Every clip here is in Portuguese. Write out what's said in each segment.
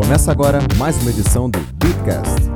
Começa agora mais uma edição do Beatcast.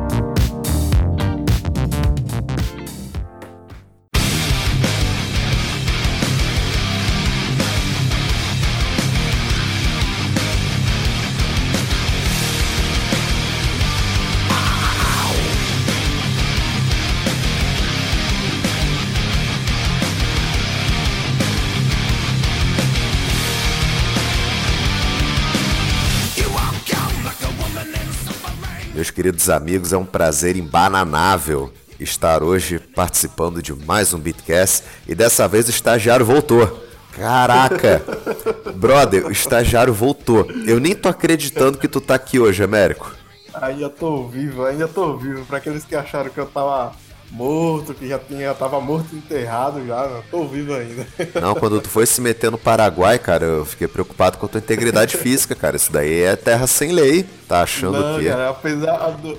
Queridos amigos, é um prazer embananável estar hoje participando de mais um Beatcast e dessa vez o estagiário voltou. Caraca! Brother, o estagiário voltou. Eu nem tô acreditando que tu tá aqui hoje, Américo. Ainda tô vivo, ainda tô vivo. Pra aqueles que acharam que eu tava morto, que já tinha, tava morto e enterrado já, eu tô vivo ainda. Não, quando tu foi se meter no Paraguai, cara, eu fiquei preocupado com a tua integridade física, cara. Isso daí é terra sem lei. Tá achando Não, que. cara, apesar do.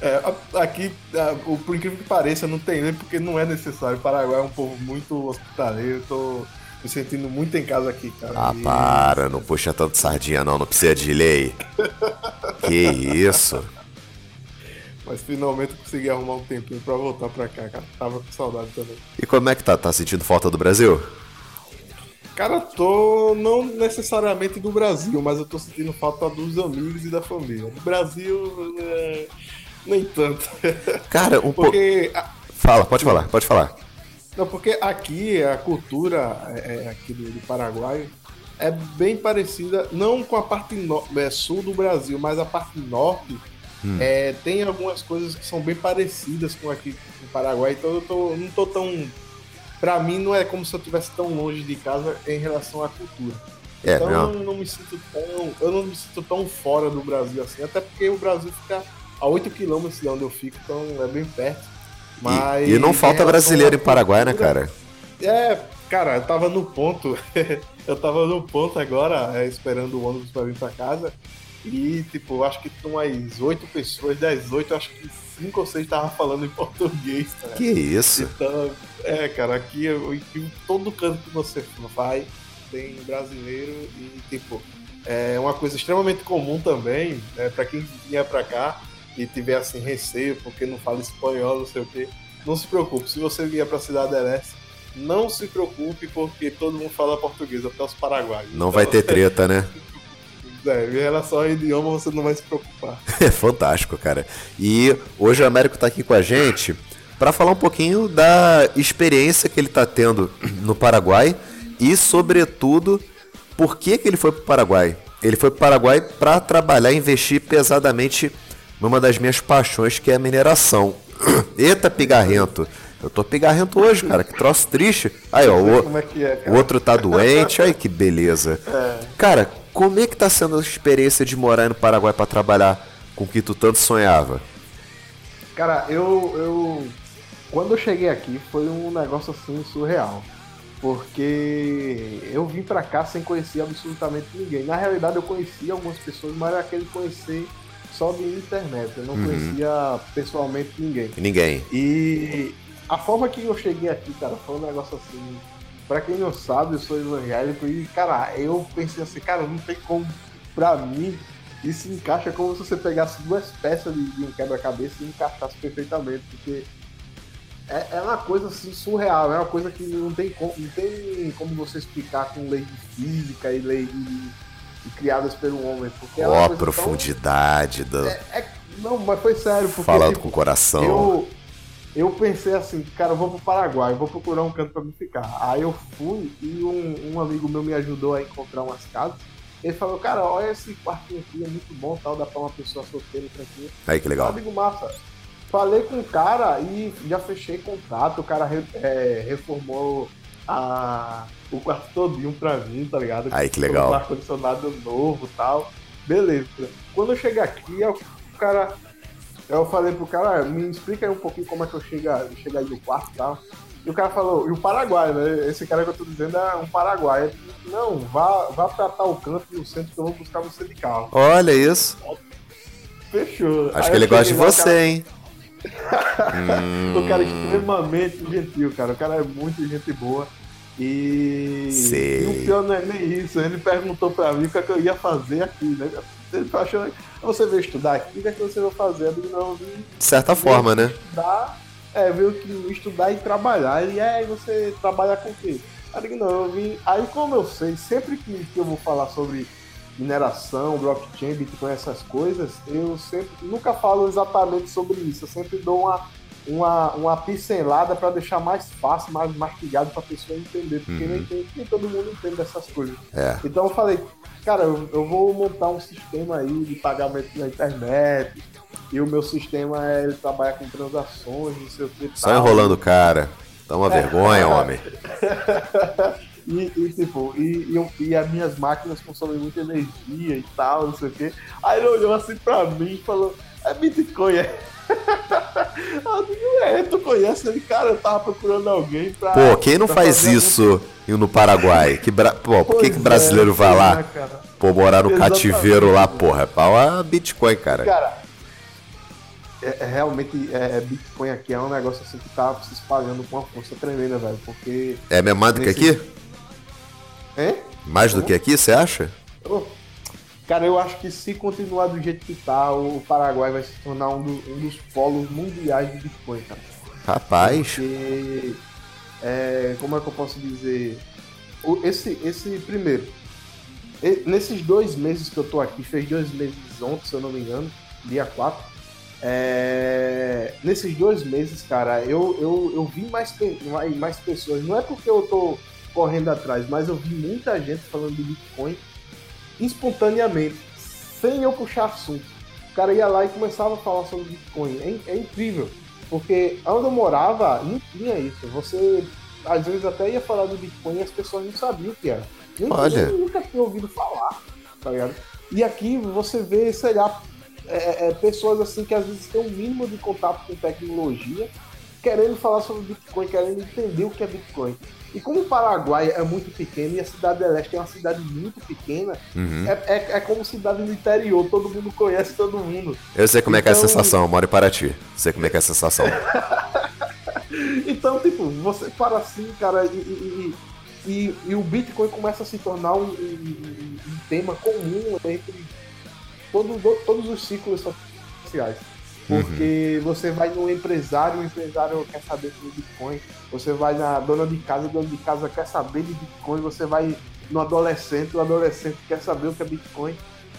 é, aqui, o, por incrível que pareça, não tem lei porque não é necessário. O Paraguai é um povo muito hospitaleiro, eu tô me sentindo muito em casa aqui, cara. Ah, E- para, não puxa tanto sardinha não, não precisa de lei. Que isso? Mas finalmente consegui arrumar um tempinho pra voltar pra cá, cara. Tava com saudade também. E como é que tá? Tá sentindo falta do Brasil? Cara, tô não necessariamente do Brasil, mas eu tô sentindo falta dos amigos e da família. Do Brasil, é, nem tanto. Cara, um pouco. Porque Fala, pode falar, pode falar. Não, porque aqui a cultura é, é, aqui do, do Paraguai é bem parecida, não com a parte no- é, sul do Brasil, mas a parte norte é, tem algumas coisas que são bem parecidas com aqui no Paraguai, então eu tô- não tô tão. Pra mim não é como se eu estivesse tão longe de casa em relação à cultura. É, então não. eu não me sinto tão. Eu não me sinto tão fora do Brasil assim, até porque o Brasil fica a 8 quilômetros de onde eu fico, então é bem perto. Mas E, e não falta brasileiro em Paraguai, né, cultura, cara? é, cara, eu tava no ponto. eu tava no ponto agora, é, esperando o ônibus pra vir pra casa. E, tipo, acho que estão as oito pessoas, das oito, acho que cinco ou seis estavam falando em português, tá? Que isso? Então, é, cara, aqui eu, em todo canto que você vai tem brasileiro e, tipo, é uma coisa extremamente comum também, né, para quem vier pra cá e tiver, assim, receio porque não fala espanhol, não sei o quê, não se preocupe. Se você vier pra Cidade Leste, não se preocupe porque todo mundo fala português, até os paraguaios. Não vai ter treta, né? É, em relação ao idioma, você não vai se preocupar. É fantástico, cara. E hoje o Américo tá aqui com a gente para falar um pouquinho da experiência que ele tá tendo no Paraguai e, sobretudo, por que, que ele foi pro Paraguai. Ele foi pro Paraguai para trabalhar e investir pesadamente numa das minhas paixões, que é a mineração. Eita, pigarrento. Eu tô pigarrento hoje, cara. Que troço triste. Aí, ó, o, é é, o outro tá doente. Aí, que beleza. Cara, como é que tá sendo a experiência de morar no Paraguai para trabalhar com o que tu tanto sonhava? Cara, eu, eu. Quando eu cheguei aqui foi um negócio assim surreal. Porque eu vim pra cá sem conhecer absolutamente ninguém. Na realidade, eu conhecia algumas pessoas, mas era aquele conhecer só de internet. Eu não conhecia pessoalmente ninguém. Ninguém. E a forma que eu cheguei aqui, cara, foi um negócio assim. Pra quem não sabe, eu sou evangélico e, cara, eu pensei assim, cara, não tem como, pra mim, isso encaixa como se você pegasse duas peças de, de um quebra-cabeça e encaixasse perfeitamente, porque é, é uma coisa assim surreal, é uma coisa que não tem como, não tem como você explicar com lei de física e lei de, criadas pelo homem, porque é uma Ó, a coisa tão- profundidade do... é- é- não, mas foi sério, porque falando tipo, com o coração. eu, eu pensei assim, cara, eu vou pro Paraguai, eu vou procurar um canto pra me ficar. Aí eu fui e um, um amigo meu me ajudou a encontrar umas casas. Ele falou, cara, olha esse quartinho aqui, é muito bom, tal, dá pra uma pessoa solteira, tranquila. Aí que legal. Amigo massa. Falei com o cara e já fechei contato, o cara re- é, reformou a, o quarto todinho pra mim, tá ligado? Aí que legal. Com ar-condicionado novo e tal. Beleza. Quando eu cheguei aqui, eu- o cara. Eu falei pro cara, "Ah, me explica aí um pouquinho como é que eu chego, eu chego aí no quarto e tal. E o cara falou, e o Paraguai, né? Esse cara que eu tô dizendo é um Paraguai. Ele disse, Não, vá, vá pra tal canto no centro que eu vou buscar você de carro. Olha isso. Fechou. Acho Aí que ele gosta de o você, cara- hein? O cara é extremamente gentil, cara. O cara é muito gente boa. E, Sei. e o pior não é nem isso. Ele perguntou pra mim o que, é que eu ia fazer aqui, né? Ele achou, você veio estudar aqui, o que é que você vai fazer? Eu digo, não, vim De certa forma, né? estudar, é, veio que estudar e trabalhar. E aí você trabalha com o quê? Eu digo, não, eu vim. Aí como eu sei, sempre que, que eu vou falar sobre mineração, blockchain, Bitcoin, essas coisas, eu sempre nunca falo exatamente sobre isso. Eu sempre dou uma, uma, uma pincelada para deixar mais fácil, mais mastigado para a pessoa entender, porque nem, tem- nem todo mundo entende essas coisas. É. Então eu falei, cara, eu, eu vou montar um sistema aí de pagamento na internet. E o meu sistema é ele trabalha com transações, não sei o que. Só enrolando o cara. Dá uma vergonha, homem. E, e, tipo, e, e, eu- e as minhas máquinas consomem muita energia e tal, não sei o quê. Aí ele olhou assim pra mim e falou, é Bitcoin, é? Digo, é, tu conhece ele? Cara, eu tava procurando alguém pra. Pô, quem não faz isso indo no Paraguai? Que bra... Pô, por que, que brasileiro é, vai lá? é, cara. Pô, morar no Exatamente. cativeiro lá, porra. É pau a Bitcoin, cara. Cara, é, é realmente é, é Bitcoin aqui é um negócio assim que tá se espalhando com uma força tremenda, velho. Porque. É mesmo mais do que aqui? Hein? Mais do que aqui, você acha? Oh, Cara, eu acho que se continuar do jeito que tá, o Paraguai vai se tornar um, do- um dos polos mundiais de Bitcoin, cara. Rapaz. Porque, é, como é que eu posso dizer? Esse, esse primeiro, nesses dois meses que eu tô aqui, fez dois meses ontem, se eu não me engano, dia 4. é, nesses dois meses, cara, eu, eu, eu vi mais, mais pessoas. Não é porque eu tô correndo atrás, mas eu vi muita gente falando de Bitcoin espontaneamente, sem eu puxar assunto. O cara ia lá e começava a falar sobre Bitcoin. É, é incrível. Porque onde eu morava, não tinha isso. Você, às vezes, até ia falar do Bitcoin e as pessoas não sabiam o que era. Nem, Olha. nunca tinha ouvido falar, tá ligado? E aqui você vê, sei lá, é, é, pessoas assim que às vezes têm um mínimo de contato com tecnologia, querendo falar sobre Bitcoin, querendo entender o que é Bitcoin. E como o Paraguai é muito pequeno e a cidade de Leste é uma cidade muito pequena, Uhum. é, é, é como cidade no interior, todo mundo conhece todo mundo. Eu sei como é que é a Então- sensação, eu moro em Paraty. Sei como é que é a sensação. Então, tipo, você para assim, cara, e, e, e, e- o Bitcoin começa a se tornar um, um- um- tema comum entre todo, do- todos os ciclos sociais. Porque você vai no empresário, o empresário quer saber sobre Bitcoin. Você vai na dona de casa, a dona de casa quer saber de Bitcoin. Você vai no adolescente, o adolescente quer saber o que é Bitcoin.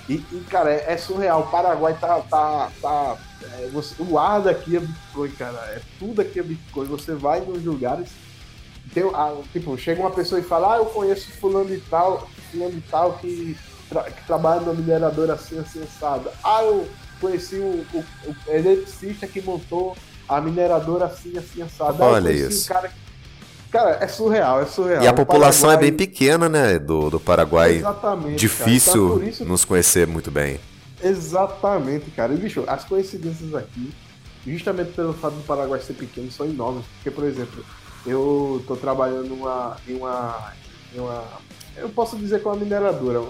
E, e, cara, é, é surreal. O Paraguai tá. tá, tá é, você- o ar daqui é Bitcoin, cara. É tudo aqui é Bitcoin. Você vai nos lugares. Tem, ah, tipo, chega uma pessoa e fala, ah, eu conheço fulano de tal, fulano de tal que, tra- que trabalha numa mineradora assim, assim, assada. Ah, eu conheci o, o, o eletricista que montou a mineradora assim, assim, assada. Olha isso. cara Cara, é surreal, é surreal. E a O população é Paraguai- bem pequena, né? Do, do Paraguai. Exatamente. Difícil Então, isso nos conhecer muito bem. Exatamente, cara. E, bicho, as coincidências aqui, justamente pelo fato do Paraguai ser pequeno, são enormes. Porque, por exemplo, eu tô trabalhando numa, em, uma, em uma. Eu posso dizer que é uma mineradora.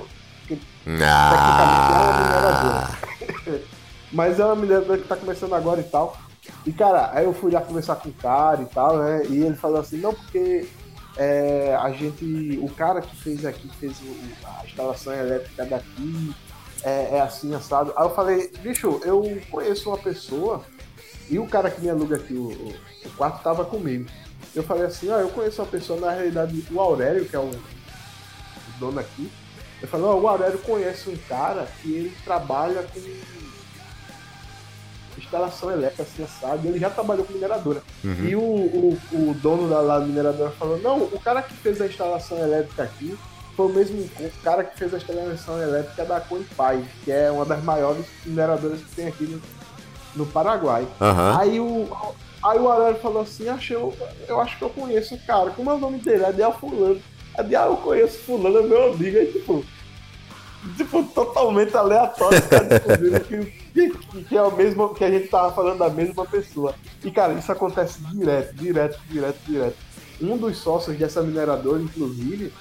Ah, Mas é uma mineradora que tá começando agora e tal. E, cara, aí eu fui lá conversar com o cara e tal, né? E ele falou assim, não, porque é, a gente. O cara que fez aqui, fez a instalação elétrica daqui, é, é assim, assado. Aí eu falei, bicho, eu conheço uma pessoa e o cara que me aluga aqui, o, o- quarto, tava comigo. Eu falei assim, ó, eu conheço uma pessoa, na realidade, o Aurélio, que é o, o dono aqui. Eu falei, ó, o Aurélio conhece um cara que ele trabalha com instalação elétrica, assim, assado, e ele já trabalhou com mineradora. Uhum. E o, o, o dono da, lá mineradora falou, não, o cara que fez a instalação elétrica aqui foi o mesmo o cara que fez a instalação elétrica da Coipai, que é uma das maiores mineradoras que tem aqui no, no Paraguai. aham. Aí o, aí o Aurélio falou assim, achei, eu, eu acho que eu conheço o cara. Como é o nome dele? É Adiel Fulano. Aí, ah, eu conheço Fulano, é meu amigo. Aí, tipo, tipo totalmente aleatório, tá descobrindo que, que, é o mesmo, que a gente tava falando da mesma pessoa. E, cara, isso acontece direto, direto, direto, direto. Um dos sócios dessa mineradora, inclusive,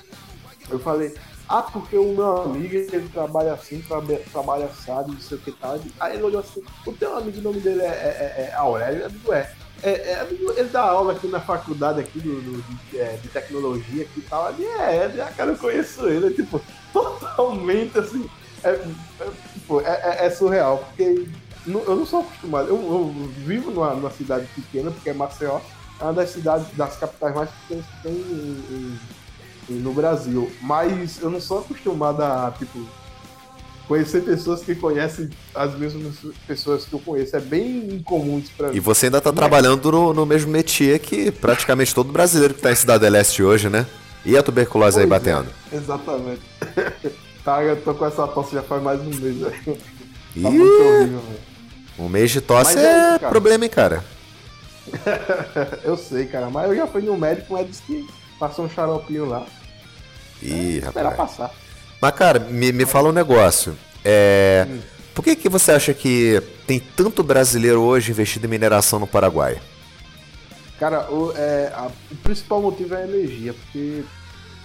eu falei, ah, porque o meu amigo, ele trabalha assim, traba- trabalha assado, não sei o que tal. Aí ele olhou assim, o teu amigo, o nome dele é, é, é- é Aurélio? Eu digo, é. É, é, ele dá aula aqui na faculdade aqui do, do- de, é, de tecnologia aqui e tal. Ele é, é, cara, eu conheço ele, é, tipo, totalmente assim. é, é, tipo, é, é, é surreal, porque eu não sou acostumado. Eu, eu vivo numa, numa cidade pequena, porque é Maceió, é uma das cidades, das capitais mais pequenas que tem em- em- no Brasil. Mas eu não sou acostumado a, tipo, conhecer pessoas que conhecem as mesmas pessoas que eu conheço. É bem incomum isso pra E mim. você ainda tá trabalhando no, no mesmo métier que praticamente todo brasileiro que tá em Cidade Leste hoje, né? E a tuberculose aí Pois batendo? é, exatamente. tá, eu tô com essa tosse já faz mais um mês, velho. Tá Ih, muito horrível, velho. um mês de tosse Mas é é, isso, cara. problema, hein, cara? Eu sei, cara, mas eu já fui no médico, mas disse que passou um xaropinho lá. Ih, Esperar rapaz. passar. Mas, cara, me, me fala um negócio. É. Hum. Por que, que você acha que tem tanto brasileiro hoje investido em mineração no Paraguai? Cara, o, é, a- o principal motivo é a energia, porque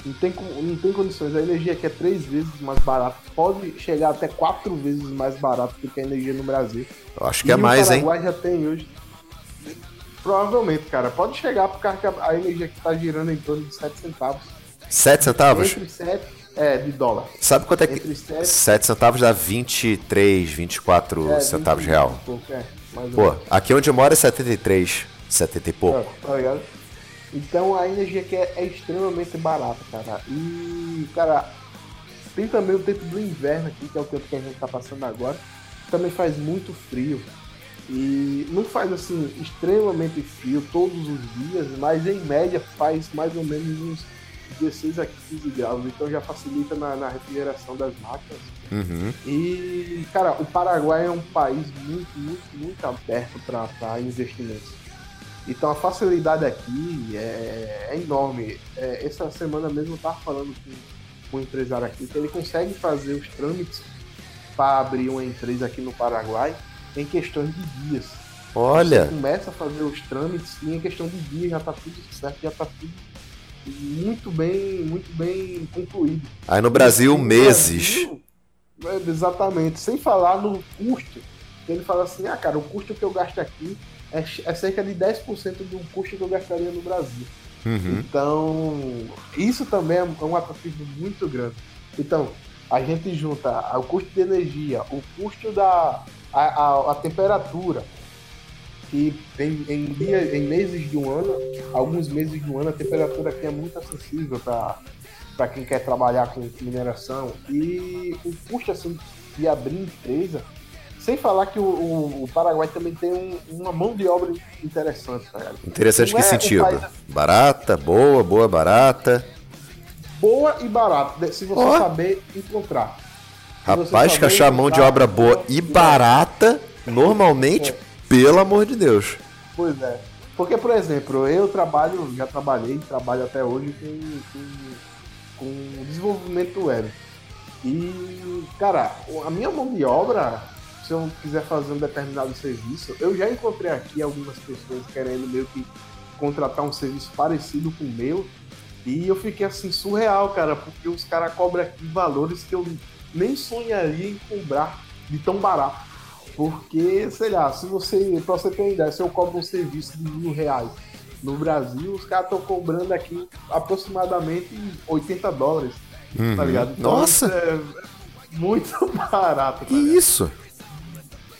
não tem, não tem condições. A energia aqui é três vezes mais barata, pode chegar até quatro vezes mais barato do que a energia no Brasil. Eu acho que é E mais, o hein? Paraguai já tem hoje. Provavelmente, cara, pode chegar por causa que a, energia que tá girando em torno de 7 centavos. 7 centavos? Entre 7 é, de dólar. Sabe quanto é que. Entre 7 7 centavos dá 23, 24 é, centavos 20 real. e pouco, é, mais Pô, aqui onde eu moro é 73, 70 e pouco. É, tá ligado? Então a energia aqui é, é extremamente barata, cara. E, cara, tem também o tempo do inverno aqui, que é o tempo que a gente tá passando agora. Também faz muito frio. E não faz assim extremamente frio todos os dias, mas em média faz mais ou menos uns 16 a 15 graus. Então já facilita na, na refrigeração das máquinas. Uhum. E, cara, o Paraguai é um país muito, muito, muito aberto para investimentos. Então a facilidade aqui é, é enorme. É, essa semana mesmo eu estava falando com, um empresário aqui que ele consegue fazer os trâmites para abrir uma empresa aqui no Paraguai em questões de dias. Olha, Você começa a fazer os trâmites e em questão de dias já está tudo certo, já está tudo muito bem, muito bem concluído. aí no Brasil, No meses. Brasil, é, exatamente. Sem falar no custo. Ele fala assim, ah, cara, o custo que eu gasto aqui é, é cerca de 10% do custo que eu gastaria no Brasil. Uhum. Então, isso também é um atrativo muito grande. Então, a gente junta o custo de energia, o custo da a, a- a temperatura, que em, em, dia, em meses de um ano, alguns meses de um ano, a temperatura aqui é muito acessível para quem quer trabalhar com mineração. E o custo assim, de abrir empresa, sem falar que o, o- o Paraguai também tem um- uma mão de obra interessante, tá ligado? Interessante Não que é um sentido? país- Barata, boa, boa, barata. boa e barata, se você Ó. saber encontrar. Rapaz, que achar mão de obra boa e barata, normalmente, pelo amor de Deus. Pois é. Porque, por exemplo, eu trabalho, já trabalhei, trabalho até hoje com, com, com desenvolvimento web. E, cara, a minha mão de obra, se eu quiser fazer um determinado serviço, eu já encontrei aqui algumas pessoas querendo meio que contratar um serviço parecido com o meu. E eu fiquei assim, surreal, cara, porque os caras cobram aqui valores que eu nem sonharia em cobrar de tão barato. Porque, sei lá, se você, pra você ter uma ideia, se eu cobro um serviço de mil reais no Brasil, os caras estão cobrando aqui aproximadamente 80 dólares, tá Uhum. ligado? Então, Nossa, é muito barato, que tá isso?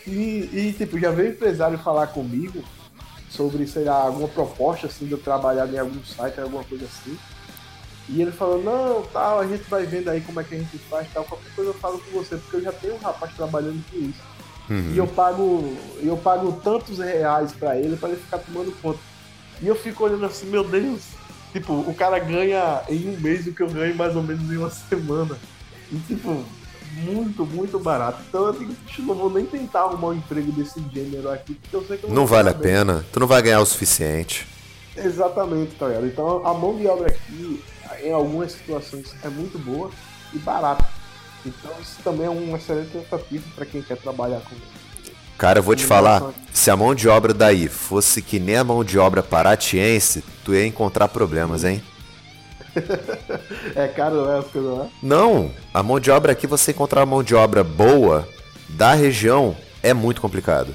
E, e, tipo, já veio empresário falar comigo sobre, sei lá, alguma proposta, assim, de eu trabalhar em algum site, alguma coisa assim. E ele falou, não, tal, a gente vai vendo aí como é que a gente faz, tal, qualquer coisa eu falo com você, porque eu já tenho um rapaz trabalhando com isso. Uhum. E eu pago, eu pago tantos reais pra ele pra ele ficar tomando conta. E eu fico olhando assim, meu Deus, tipo, o cara ganha em um mês o que eu ganho mais ou menos em uma semana. E tipo, muito, muito barato. Então eu digo, "Puxa, não vou nem tentar arrumar um emprego desse gênero aqui, porque eu sei que eu Não vale a ganhar bem." pena. Tu não vai ganhar o suficiente. Exatamente, tá ligado? Então a mão de obra aqui, em algumas situações, é muito boa e barata. Então isso também é um excelente tentativa para quem quer trabalhar com Cara, eu vou te falar, se a mão de obra daí fosse que nem a mão de obra paratiense, tu ia encontrar problemas, hein? É caro, é as coisas lá. Não, a mão de obra aqui, você encontrar uma mão de obra boa da região é muito complicado.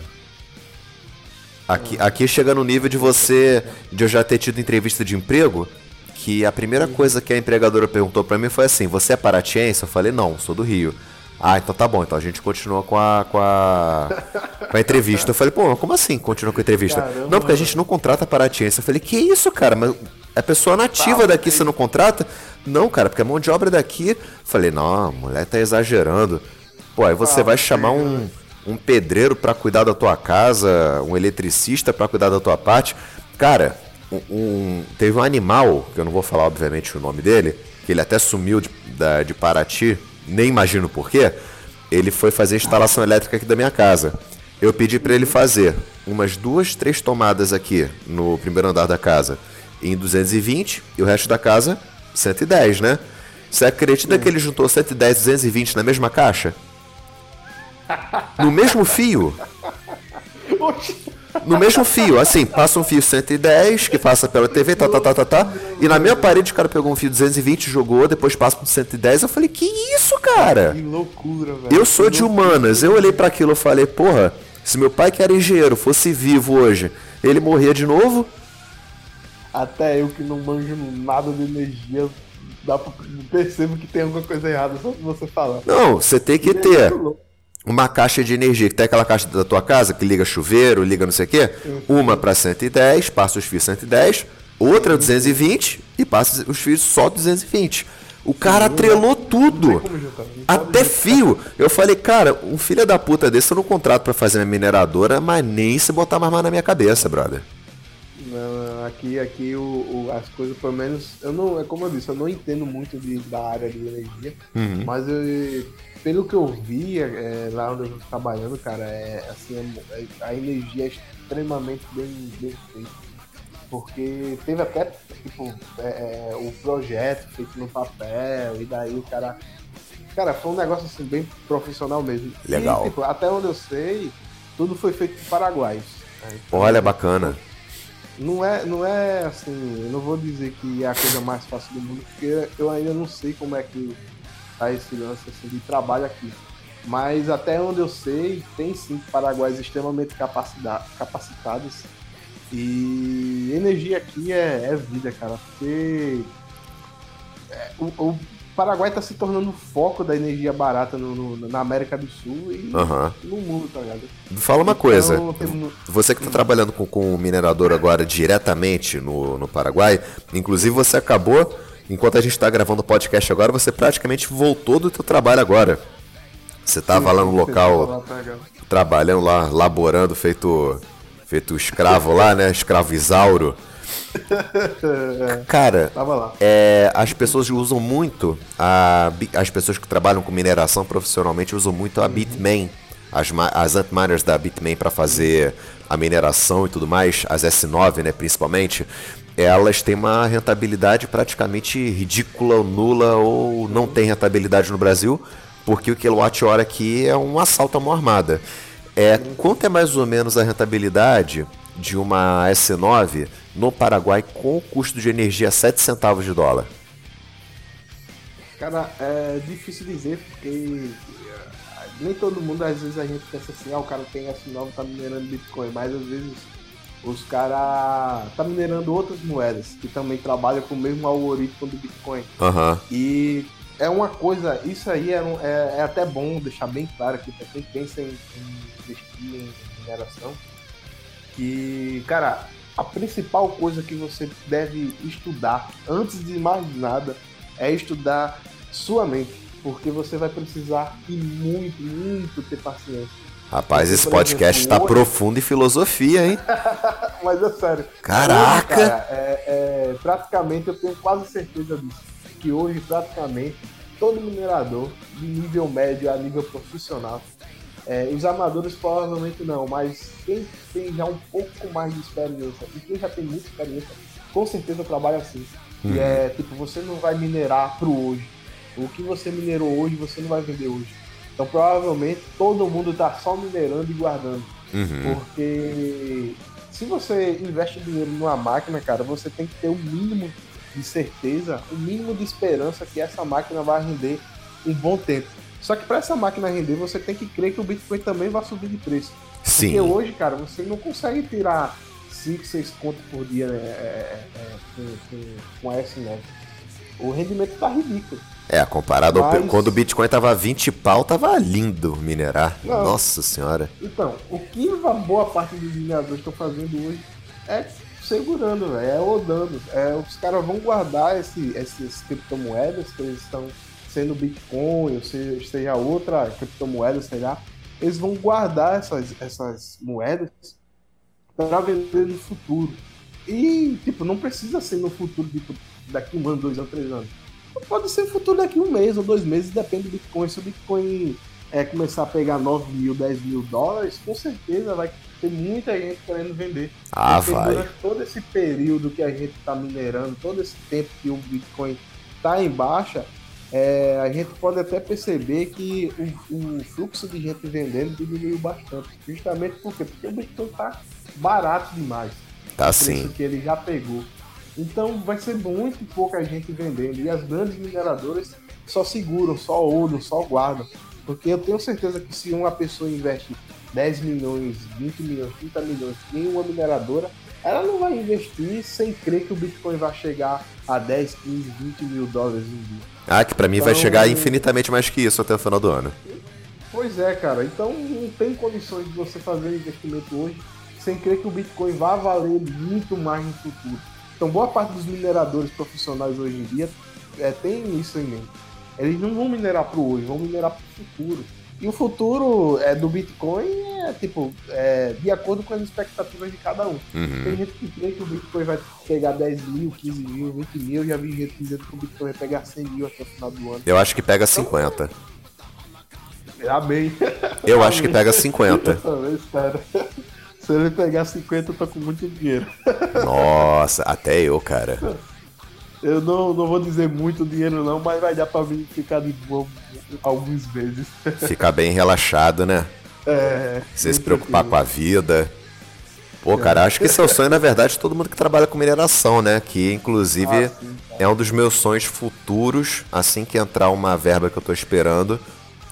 Aqui, aqui chega no nível de você, de eu já ter tido entrevista de emprego, que a primeira coisa que a empregadora perguntou pra mim foi assim: Você é paratiense? Eu falei: Não, sou do Rio. Ah, então tá bom, então a gente continua com a, com a, com a entrevista. Eu falei, pô, como assim continua com a entrevista? Caramba, não, porque a gente não contrata paratiense. Eu falei, que isso, cara? Mas é pessoa nativa daqui, você não contrata? Não, cara, porque a mão de obra daqui. Falei, não, a mulher tá exagerando. Pô, aí você vai chamar um, um pedreiro pra cuidar da tua casa, um eletricista pra cuidar da tua parte. Cara, um, um- teve um animal, que eu não vou falar obviamente o nome dele, que ele até sumiu de, da- de Paraty, nem imagino porquê. Ele foi fazer a instalação elétrica aqui da minha casa. Eu pedi pra ele fazer umas duas, três tomadas aqui no primeiro andar da casa em 220 e o resto da casa 110, né? Você acredita que ele juntou 110 e 220 na mesma caixa? No mesmo fio? No mesmo fio, assim, passa um fio 110 que passa pela TV, tá, tá, tá, tá, tá. E na minha parede o cara pegou um fio 220, jogou, depois passa pro 110. Eu falei, que isso, cara? Que loucura, velho. Eu sou de humanas, eu olhei pra aquilo e falei, porra, se meu pai que era engenheiro fosse vivo hoje, ele morria de novo? Até eu que não manjo nada de energia, dá pra... percebo que tem alguma coisa errada só se você falar. Não, você tem que ter uma caixa de energia, que tem aquela caixa da tua casa que liga chuveiro, liga não sei o quê. Uma para 110, passa os fios 110, outra 220 e passa os fios só 220. O cara atrelou tudo. Até fio. Eu falei, cara, um filho da puta desse eu não contrato pra fazer minha mineradora, mas nem se botar mais mal na minha cabeça, brother. Não, aqui, aqui o, o- as coisas, pelo menos, eu não, é como eu disse, eu não entendo muito de, da área de energia, mas eu, pelo que eu vi é, lá onde eu tô trabalhando, cara, é assim, é- a energia é extremamente bem, bem feita. Porque teve até tipo, é, é, o projeto feito no papel, e daí o cara. Cara, foi um negócio assim, bem profissional mesmo. Legal. E, tipo, até onde eu sei, tudo foi feito né? Então, Olha, bacana. Não é, não é assim, eu não vou dizer que é a coisa mais fácil do mundo, porque eu ainda não sei como é que tá esse lance assim, de trabalho aqui. Mas até onde eu sei, tem sim paraguaios extremamente capacitados. E energia aqui é, é vida, cara, porque é, o, o Paraguai está se tornando o foco da energia barata no- no- na América do Sul e Aham. no mundo, tá ligado? Fala uma coisa. Então, tem- Você que está trabalhando com, com o minerador agora diretamente no, no Paraguai, inclusive você acabou, enquanto a gente está gravando o podcast agora, você praticamente voltou do teu trabalho agora. Você estava lá no local, trabalhando lá, laborando, feito, feito escravo lá, né? Escravo Isauro. Cara, é, as pessoas usam muito, a, as pessoas que trabalham com mineração profissionalmente usam muito a Bitmain, as, as antminers da Bitmain para fazer a mineração e tudo mais, as S9 né, principalmente, elas têm uma rentabilidade praticamente ridícula, ou nula ou não tem rentabilidade no Brasil, porque o quilowatt-hora aqui é um assalto à mão armada. É, quanto é mais ou menos a rentabilidade de uma S9 no Paraguai com o custo de energia 7 centavos de dólar? Cara, é difícil dizer porque nem todo mundo, às vezes a gente pensa assim, ah, o cara tem S9, tá minerando Bitcoin, mas às vezes os caras tá minerando outras moedas que também trabalham com o mesmo algoritmo do Bitcoin. Aham. E é uma coisa, isso aí é, é- é até bom deixar bem claro aqui pra quem pensa em, em investir em mineração, que, cara, a principal coisa que você deve estudar, antes de mais nada, é estudar sua mente, porque você vai precisar e muito, muito ter paciência. Rapaz, esse podcast exemplo, tá hoje- profundo em filosofia, hein? Mas é sério. Caraca! Hoje, cara, é, é, praticamente, eu tenho quase certeza disso. Que hoje, praticamente, todo minerador, de nível médio a nível profissional, é, os amadores provavelmente não, mas quem tem já um pouco mais de experiência e quem já tem muita experiência, com certeza trabalha assim. E é tipo, você não vai minerar pro hoje. O que você minerou hoje, você não vai vender hoje. Então provavelmente todo mundo tá só minerando e guardando. Uhum. Porque se você investe dinheiro numa máquina, cara, você tem que ter o mínimo de certeza, o mínimo de esperança que essa máquina vai render um bom tempo. Só que para essa máquina render, você tem que crer que o Bitcoin também vai subir de preço. Sim. Porque hoje, cara, você não consegue tirar 5, 6 contos por dia né, é, é, é, com, com, com a S9. O rendimento tá ridículo. É, comparado ao. Mas- Quando o Bitcoin tava 20 pau, tava lindo minerar. Não. Nossa senhora. Então, o que a boa parte dos mineradores estão fazendo hoje é segurando, velho, é rodando. É, os caras vão guardar esse, essas criptomoedas que eles estão sendo Bitcoin, ou seja, seja outra criptomoeda, sei lá. Eles vão guardar essas, essas moedas para vender no futuro. E, tipo, não precisa ser no futuro, tipo, daqui um ano, dois anos, três anos. Pode ser futuro daqui um mês ou dois meses, depende do Bitcoin. Se o Bitcoin é, começar a pegar 9 mil, 10 mil dólares, com certeza vai ter muita gente querendo vender. Ah, Porque vai. Durante todo esse período que a gente está minerando, todo esse tempo que o Bitcoin está em baixa, é, a gente pode até perceber que o, o fluxo de gente vendendo diminuiu bastante. Justamente por quê? Porque o Bitcoin está barato demais. Tá sim. que ele já pegou. Então vai ser muito pouca gente vendendo. E as grandes mineradoras só seguram, só olham, só guardam. Porque eu tenho certeza que se uma pessoa investe 10 milhões, 20 milhões, 30 milhões em uma mineradora, ela não vai investir sem crer que o Bitcoin vai chegar a 10, 15, 20 mil dólares um dia. Ah, que pra mim vai Então- chegar infinitamente mais que isso até o final do ano. Pois é, cara. Então não tem condições de você fazer um investimento hoje sem crer que o Bitcoin vá valer muito mais no futuro. Então boa parte dos mineradores profissionais hoje em dia é, tem isso em mente. Eles não vão minerar para o hoje, vão minerar para o futuro. E o futuro é, do Bitcoin é tipo é, de acordo com as expectativas de cada um. Tem Uhum. gente que crê que o Bitcoin vai pegar 10 mil, 15 mil, 20 mil. Já vi gente dizendo que o Bitcoin vai pegar 100 mil até o final do ano. Eu acho que pega 50. Amém. Eu acho que pega 50. Dessa vez, cara. Se ele pegar 50, eu tô com muito dinheiro. Nossa, até eu, cara. Eu não, não vou dizer muito dinheiro, não, mas vai dar pra mim ficar de boa alguns meses. Ficar bem relaxado, né? É. Sem se preocupar com a vida. Pô, cara, acho que esse é o sonho, na verdade, de todo mundo que trabalha com mineração, né? Que, inclusive, Ah, sim, é um dos meus sonhos futuros, assim que entrar uma verba que eu tô esperando,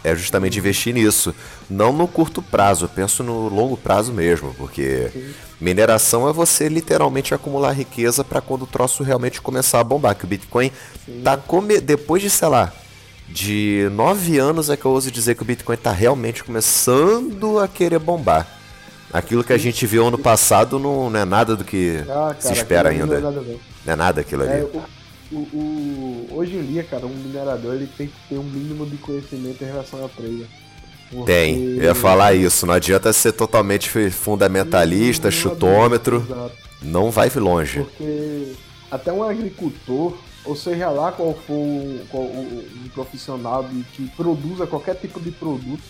é justamente investir nisso. Não no curto prazo, eu penso no longo prazo mesmo, porque mineração é você literalmente acumular riqueza para quando o troço realmente começar a bombar. Que o Bitcoin tá come... depois de, sei lá, de nove anos é que eu ouso dizer que o Bitcoin tá realmente começando a querer bombar. Aquilo que a gente viu ano passado não, não é nada do que Ah, se cara, espera aquilo ainda. Não é nada, não. É nada aquilo ali. É, o, o, hoje em dia, cara, um minerador ele tem que ter um mínimo de conhecimento em relação à trader. Porque- Tem, eu ia falar isso. Não adianta ser totalmente fundamentalista, Não chutômetro. exato. Não vai longe. Porque até um agricultor, ou seja lá qual for qual um profissional de, que produza qualquer tipo de produto,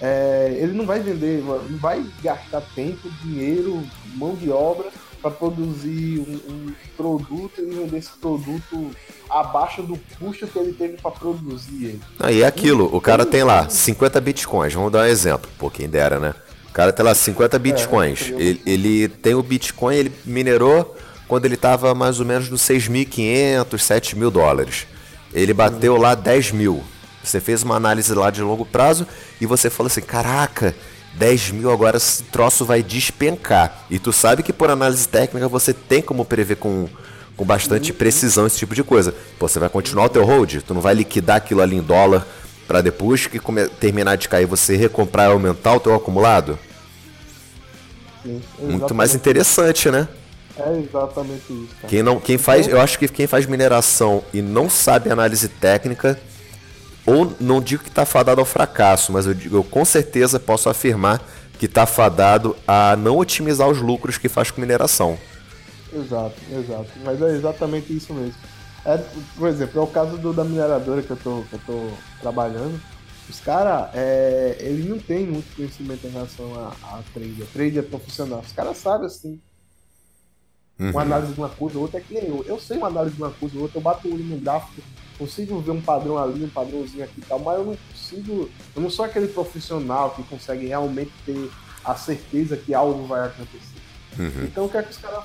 é, ele não vai vender, não vai gastar tempo, dinheiro, mão de obra para produzir um, um produto e vender esse produto abaixo do custo que ele teve para produzir ele. Aí é aquilo, o cara tem lá 50 bitcoins, vamos dar um exemplo, pô, quem dera, né? O cara tem lá 50 bitcoins, seria ele, ele tem o bitcoin, ele minerou quando ele tava mais ou menos nos 6.500, 7 mil dólares. Ele bateu lá 10 mil. Você fez uma análise lá de longo prazo e você falou assim, caraca, 10 mil agora esse troço vai despencar. E tu sabe que por análise técnica você tem como prever com, com bastante precisão esse tipo de coisa. Pô, você vai continuar o teu hold? Tu não vai liquidar aquilo ali em dólar para depois que terminar de cair você recomprar e aumentar o teu acumulado? Sim, Muito mais interessante, né? É exatamente isso, cara. Quem não, quem faz, eu acho que quem faz mineração e não sabe análise técnica, ou não digo que está fadado ao fracasso, mas eu, digo, eu com certeza posso afirmar que está fadado a não otimizar os lucros que faz com mineração. Exato, exato. Mas é exatamente isso mesmo. É, por exemplo, é o caso do, da mineradora que eu tô, que eu tô trabalhando. Os caras, é, eles não têm muito conhecimento em relação a, a trader. Trader profissional. Os caras sabem assim. Uma análise de uma coisa ou outra é que nem eu. Eu sei uma análise de uma coisa ou outra, eu bato o olho no gráfico, consigo ver um padrão ali, um padrãozinho aqui e tal, mas eu não consigo. Eu não sou aquele profissional que consegue realmente ter a certeza que algo vai acontecer. Então o que é que os caras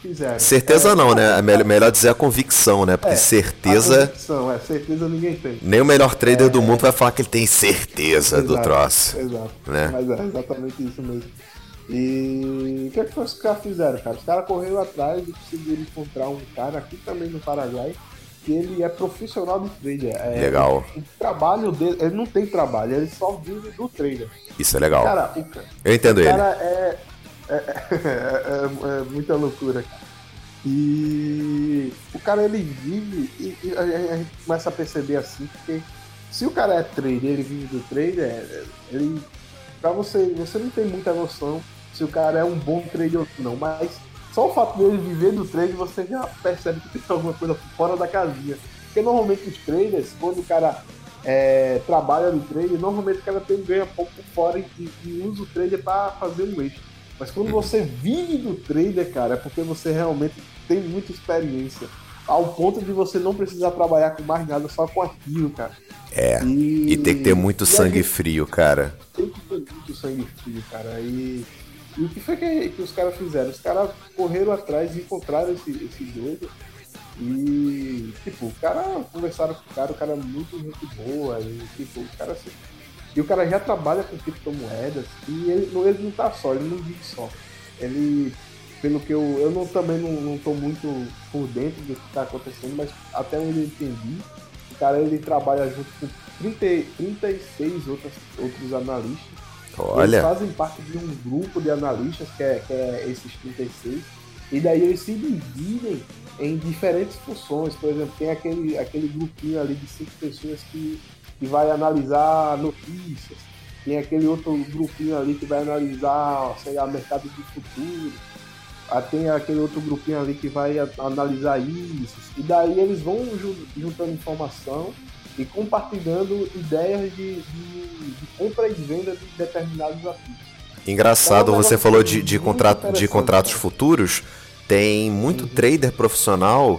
fizeram? Certeza É, não, né? É melhor, melhor dizer a convicção, né? Porque É, certeza. Convicção, é, certeza ninguém tem. Nem o melhor trader do mundo vai falar que ele tem certeza do troço. Exato. né? Mas é exatamente isso mesmo. E o que é que os caras fizeram, cara? Os caras correram atrás e conseguiram encontrar um cara aqui também no Paraguai que ele é profissional de trader. É, Legal. O, trabalho dele, ele não tem trabalho, ele só vive do trader. Isso é legal. Cara, o, Eu entendo o ele. cara é, é, é- é muita loucura, cara. E o cara ele vive e, e a, gente começa a perceber assim, porque se o cara é trader, ele vive do trader, é- ele pra você, você não tem muita noção se o cara é um bom trader ou não, mas só o fato dele viver do trade você já percebe que tem alguma coisa fora da casinha. Porque normalmente os traders, quando o cara é, trabalha no trade, normalmente o cara tem ganha pouco fora e, e usa o trader para fazer um extra. Mas quando você vive do trader, cara, é porque você realmente tem muita experiência. Ao ponto de você não precisar trabalhar com mais nada, só com aquilo, cara. É. E, E tem que ter muito sangue frio, cara. tem que ter muito sangue frio, cara. E, e o que foi que, que os caras fizeram? Os caras correram atrás e encontraram esse, esse doido. E, tipo, o cara conversaram com o cara, o cara é muito gente boa. E, tipo, o cara se- E o cara já trabalha com criptomoedas e ele, não- ele não tá só, ele não vive só. Ele, pelo que eu. Eu não, também não, não tô muito por dentro do que tá acontecendo, mas até onde eu entendi, o cara ele trabalha junto com 30, 36 outras, outros analistas. Eles Olha. fazem parte de um grupo de analistas, que é, que é esses 36, e daí eles se dividem em diferentes funções. Por exemplo, tem aquele, aquele grupinho ali de cinco pessoas que, que vai analisar notícias, tem aquele outro grupinho ali que vai analisar, sei lá, mercado de futuro. Ah, Tem aquele outro grupinho ali que vai analisar índices. E daí eles vão ju- juntando informação e compartilhando ideias de, de, de compra e venda de determinados ativos. Engraçado, É um você falou de, de, contrato, de contratos futuros. Tem muito trader profissional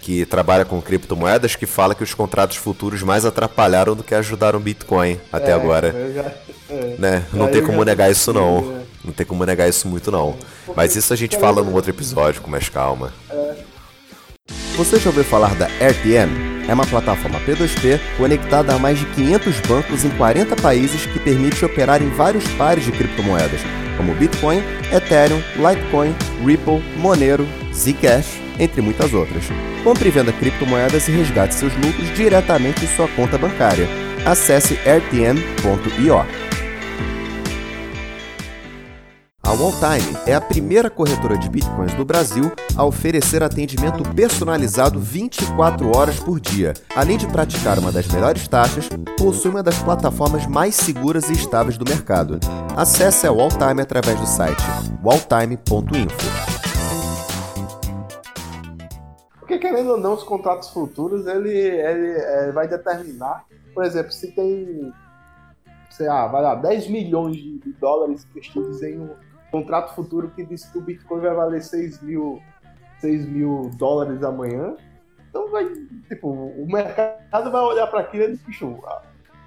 que trabalha com criptomoedas que fala que os contratos futuros mais atrapalharam do que ajudaram o Bitcoin até É, agora. já- é. Né? Não Aí tem como negar isso não. né? Não tem como negar isso muito não. Porque, Mas isso a gente fala num outro episódio com mais calma. Você já ouviu falar da RTM? É uma plataforma P2P conectada a mais de 500 bancos em 40 países que permite operar em vários pares de criptomoedas, como Bitcoin, Ethereum, Litecoin, Ripple, Monero, Zcash, entre muitas outras. Compre e venda criptomoedas e resgate seus lucros diretamente em sua conta bancária. Acesse rtm.io. A Walltime é a primeira corretora de bitcoins do Brasil a oferecer atendimento personalizado 24 horas por dia. Além de praticar uma das melhores taxas, possui uma das plataformas mais seguras e estáveis do mercado. Acesse a Walltime através do site walltime.info. Porque querendo ou não, os contratos futuros, ele, ele vai determinar, por exemplo, se tem, sei lá, vai lá, 10 milhões de dólares investidos em um contrato futuro que diz que o Bitcoin vai valer 6 mil, 6 mil dólares amanhã, então vai, tipo, o mercado vai olhar para aquilo e diz, bicho,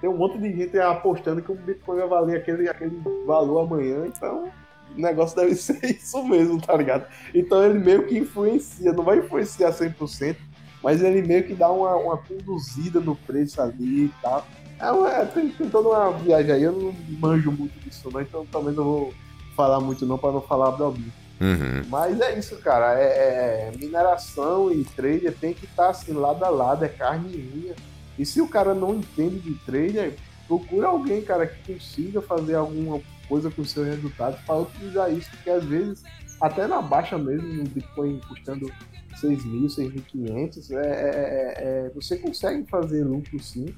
tem um monte de gente apostando que o Bitcoin vai valer aquele, aquele valor amanhã, então o negócio deve ser isso mesmo, tá ligado? Então ele meio que influencia, não vai influenciar 100%, mas ele meio que dá uma, uma conduzida no preço ali e tal. É, é, tem, tem toda uma viagem aí, eu não manjo muito disso não, então também não vou falar muito não para não falar Abdelbinho. Uhum. Mas é isso, cara, é, é- mineração e trader tem que estar assim lado a lado, é carne e. E se o cara não entende de trader, procura alguém, cara, que consiga fazer alguma coisa com os seus resultados para utilizar isso, porque às vezes, até na baixa mesmo, no Bitcoin custando 6 mil, 6.500, é, é, é, é, você consegue fazer lucro sim,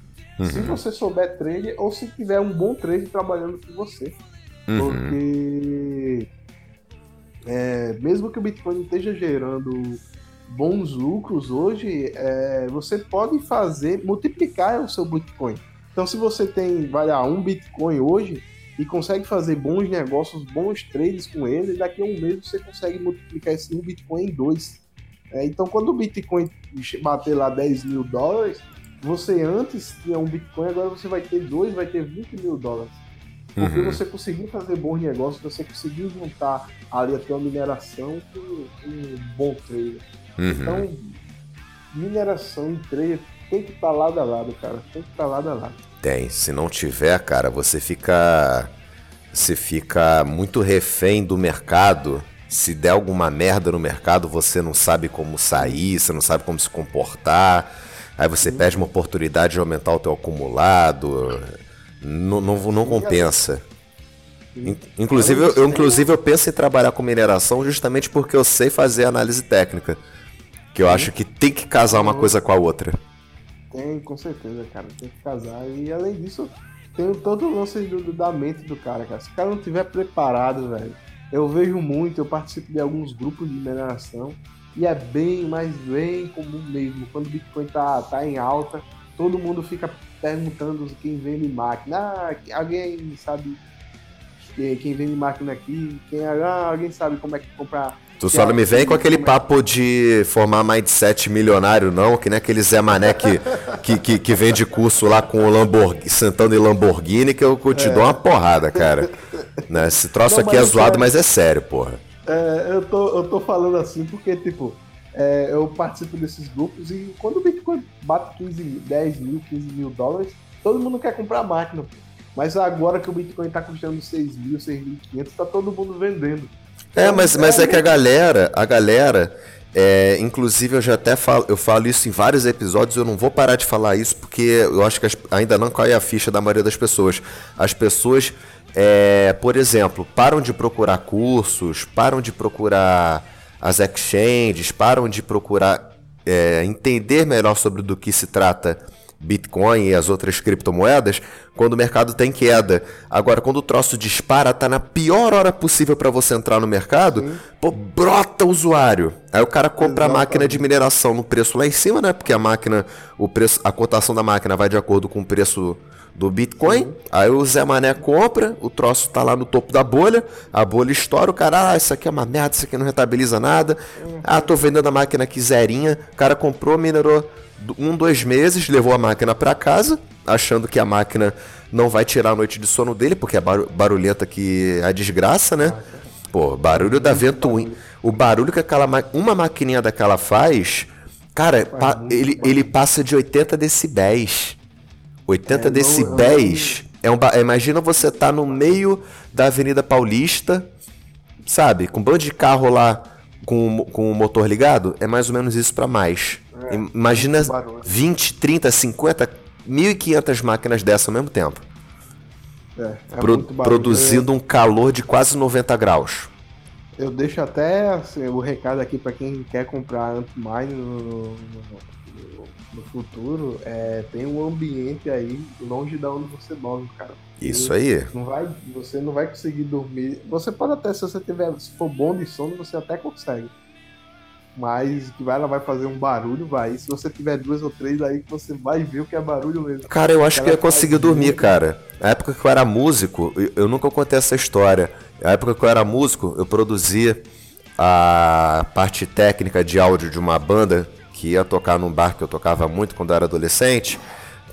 se Uhum. você souber trade ou se tiver um bom trade trabalhando com você. Uhum. Porque é, mesmo que o Bitcoin esteja gerando bons lucros hoje, é, você pode fazer, multiplicar o seu Bitcoin. Então, se você tem, vai lá, um Bitcoin hoje e consegue fazer bons negócios, bons trades com ele, daqui a um mês você consegue multiplicar esse um Bitcoin em dois. É, então, quando o Bitcoin bater lá 10 mil dólares, você antes tinha um Bitcoin, agora você vai ter dois, vai ter 20 mil dólares. Porque Uhum. você conseguiu fazer bons negócios, você conseguiu juntar ali a tua mineração com um bom trade. Uhum. Então, mineração e trade tem que estar lado a lado, cara. Tem que estar lado a lado. Tem. Se não tiver, cara, você fica. Você fica muito refém do mercado se der alguma merda no mercado, você não sabe como sair, você não sabe como se comportar. Aí você perde uma oportunidade de aumentar o teu acumulado. Não, não, não compensa. Inclusive eu, eu, inclusive, eu penso em trabalhar com mineração justamente porque eu sei fazer análise técnica. Que eu acho que tem que casar uma coisa com a outra. Tem, com certeza, cara. Tem que casar. E além disso, tem todo o lance do, do, da mente do cara, cara. Se o cara não tiver preparado, velho. Eu vejo muito, eu participo de alguns grupos de mineração. E é bem, mas bem comum mesmo. Quando o Bitcoin tá, tá em alta, todo mundo fica perguntando quem vende máquina. Ah, alguém sabe quem vende máquina aqui? Quem, ah, alguém sabe como é que comprar Tu só não me vem com aquele papo de formar mindset milionário, não, que nem aquele Zé Mané que, que, que, que vende curso lá com o Lamborghini, sentando em Lamborghini, que eu, te é. dou uma porrada, cara. Né? Esse troço não, aqui é zoado, mas é sério, porra. É, eu, tô, eu tô falando assim porque, tipo, é, eu participo desses grupos e quando o Bitcoin bate 15, 10 mil, 15 mil dólares, todo mundo quer comprar máquina. Mas agora que o Bitcoin tá custando 6 mil, 6.500, tá todo mundo vendendo. É, mas, mas é que a galera, a galera, é, inclusive eu já até falo, eu falo isso em vários episódios, eu não vou parar de falar isso porque eu acho que as, ainda não cai a ficha da maioria das pessoas. As pessoas, é, por exemplo, param de procurar cursos, param de procurar as exchanges, param de procurar é, entender melhor sobre do que se trata Bitcoin e as outras criptomoedas quando o mercado tem queda. Agora, quando o troço dispara, tá na pior hora possível para você entrar no mercado, Sim. pô, brota usuário. Aí o cara compra Exatamente. a máquina de mineração no preço lá em cima, né? Porque a máquina, o preço, a cotação da máquina vai de acordo com o preço do Bitcoin. Aí o Zé Mané compra, o troço tá lá no topo da bolha, a bolha estoura, o cara, ah, isso aqui é uma merda, isso aqui não rentabiliza nada. Uhum. Ah, tô vendendo a máquina aqui zerinha. O cara comprou, minerou um, dois meses, levou a máquina para casa, achando que a máquina não vai tirar a noite de sono dele, porque é barulhenta que é a desgraça, né? Pô, barulho da ventoinha. O barulho que aquela uma maquininha daquela faz, cara, pa, ele, ele passa de 80 decibéis. 80 é, decibéis. É um, imagina você tá no meio da Avenida Paulista, sabe? Com um bando de carro lá com, com o motor ligado. É mais ou menos isso para mais. É, Imagina 20, 30, 50, 1.500 máquinas dessa ao mesmo tempo. É, é Pro, produzindo um calor de quase 90 graus. Eu deixo até assim, o recado aqui para quem quer comprar Antmine no, no, no, futuro. É, tem um ambiente aí longe da onde você dorme, cara. Isso aí. Não vai, você não vai conseguir dormir. Você pode até, se você tiver, se for bom de sono, você até consegue mas que vai, ela vai fazer um barulho, vai. E se você tiver duas ou três aí, você vai ver o que é barulho mesmo. Cara, eu acho que eu ia conseguir dormir, cara. Na época que eu era músico, eu nunca contei essa história. Na época que eu era músico, eu produzia a parte técnica de áudio de uma banda que ia tocar num bar que eu tocava muito quando eu era adolescente.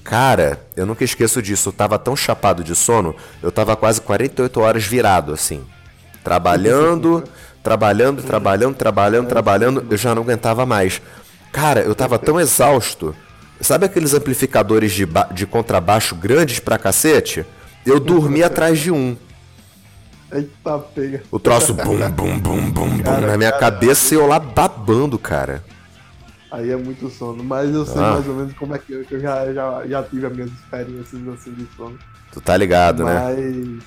Cara, eu nunca esqueço disso. Eu tava tão chapado de sono, eu tava quase 48 horas virado, assim. Trabalhando. Trabalhando, trabalhando, trabalhando, trabalhando, eu já não aguentava mais. Cara, eu tava tão exausto. Sabe aqueles amplificadores de, de contrabaixo grandes pra cacete? Eu dormi atrás de um. Eita pega. O troço bum, bum, bum, bum, bum na minha cara, cabeça e eu lá babando, cara. Aí é muito sono, mas eu sei ah. mais ou menos como é que eu, que eu já, já, já tive as minhas experiências assim de sono. Tu tá ligado, mas... né?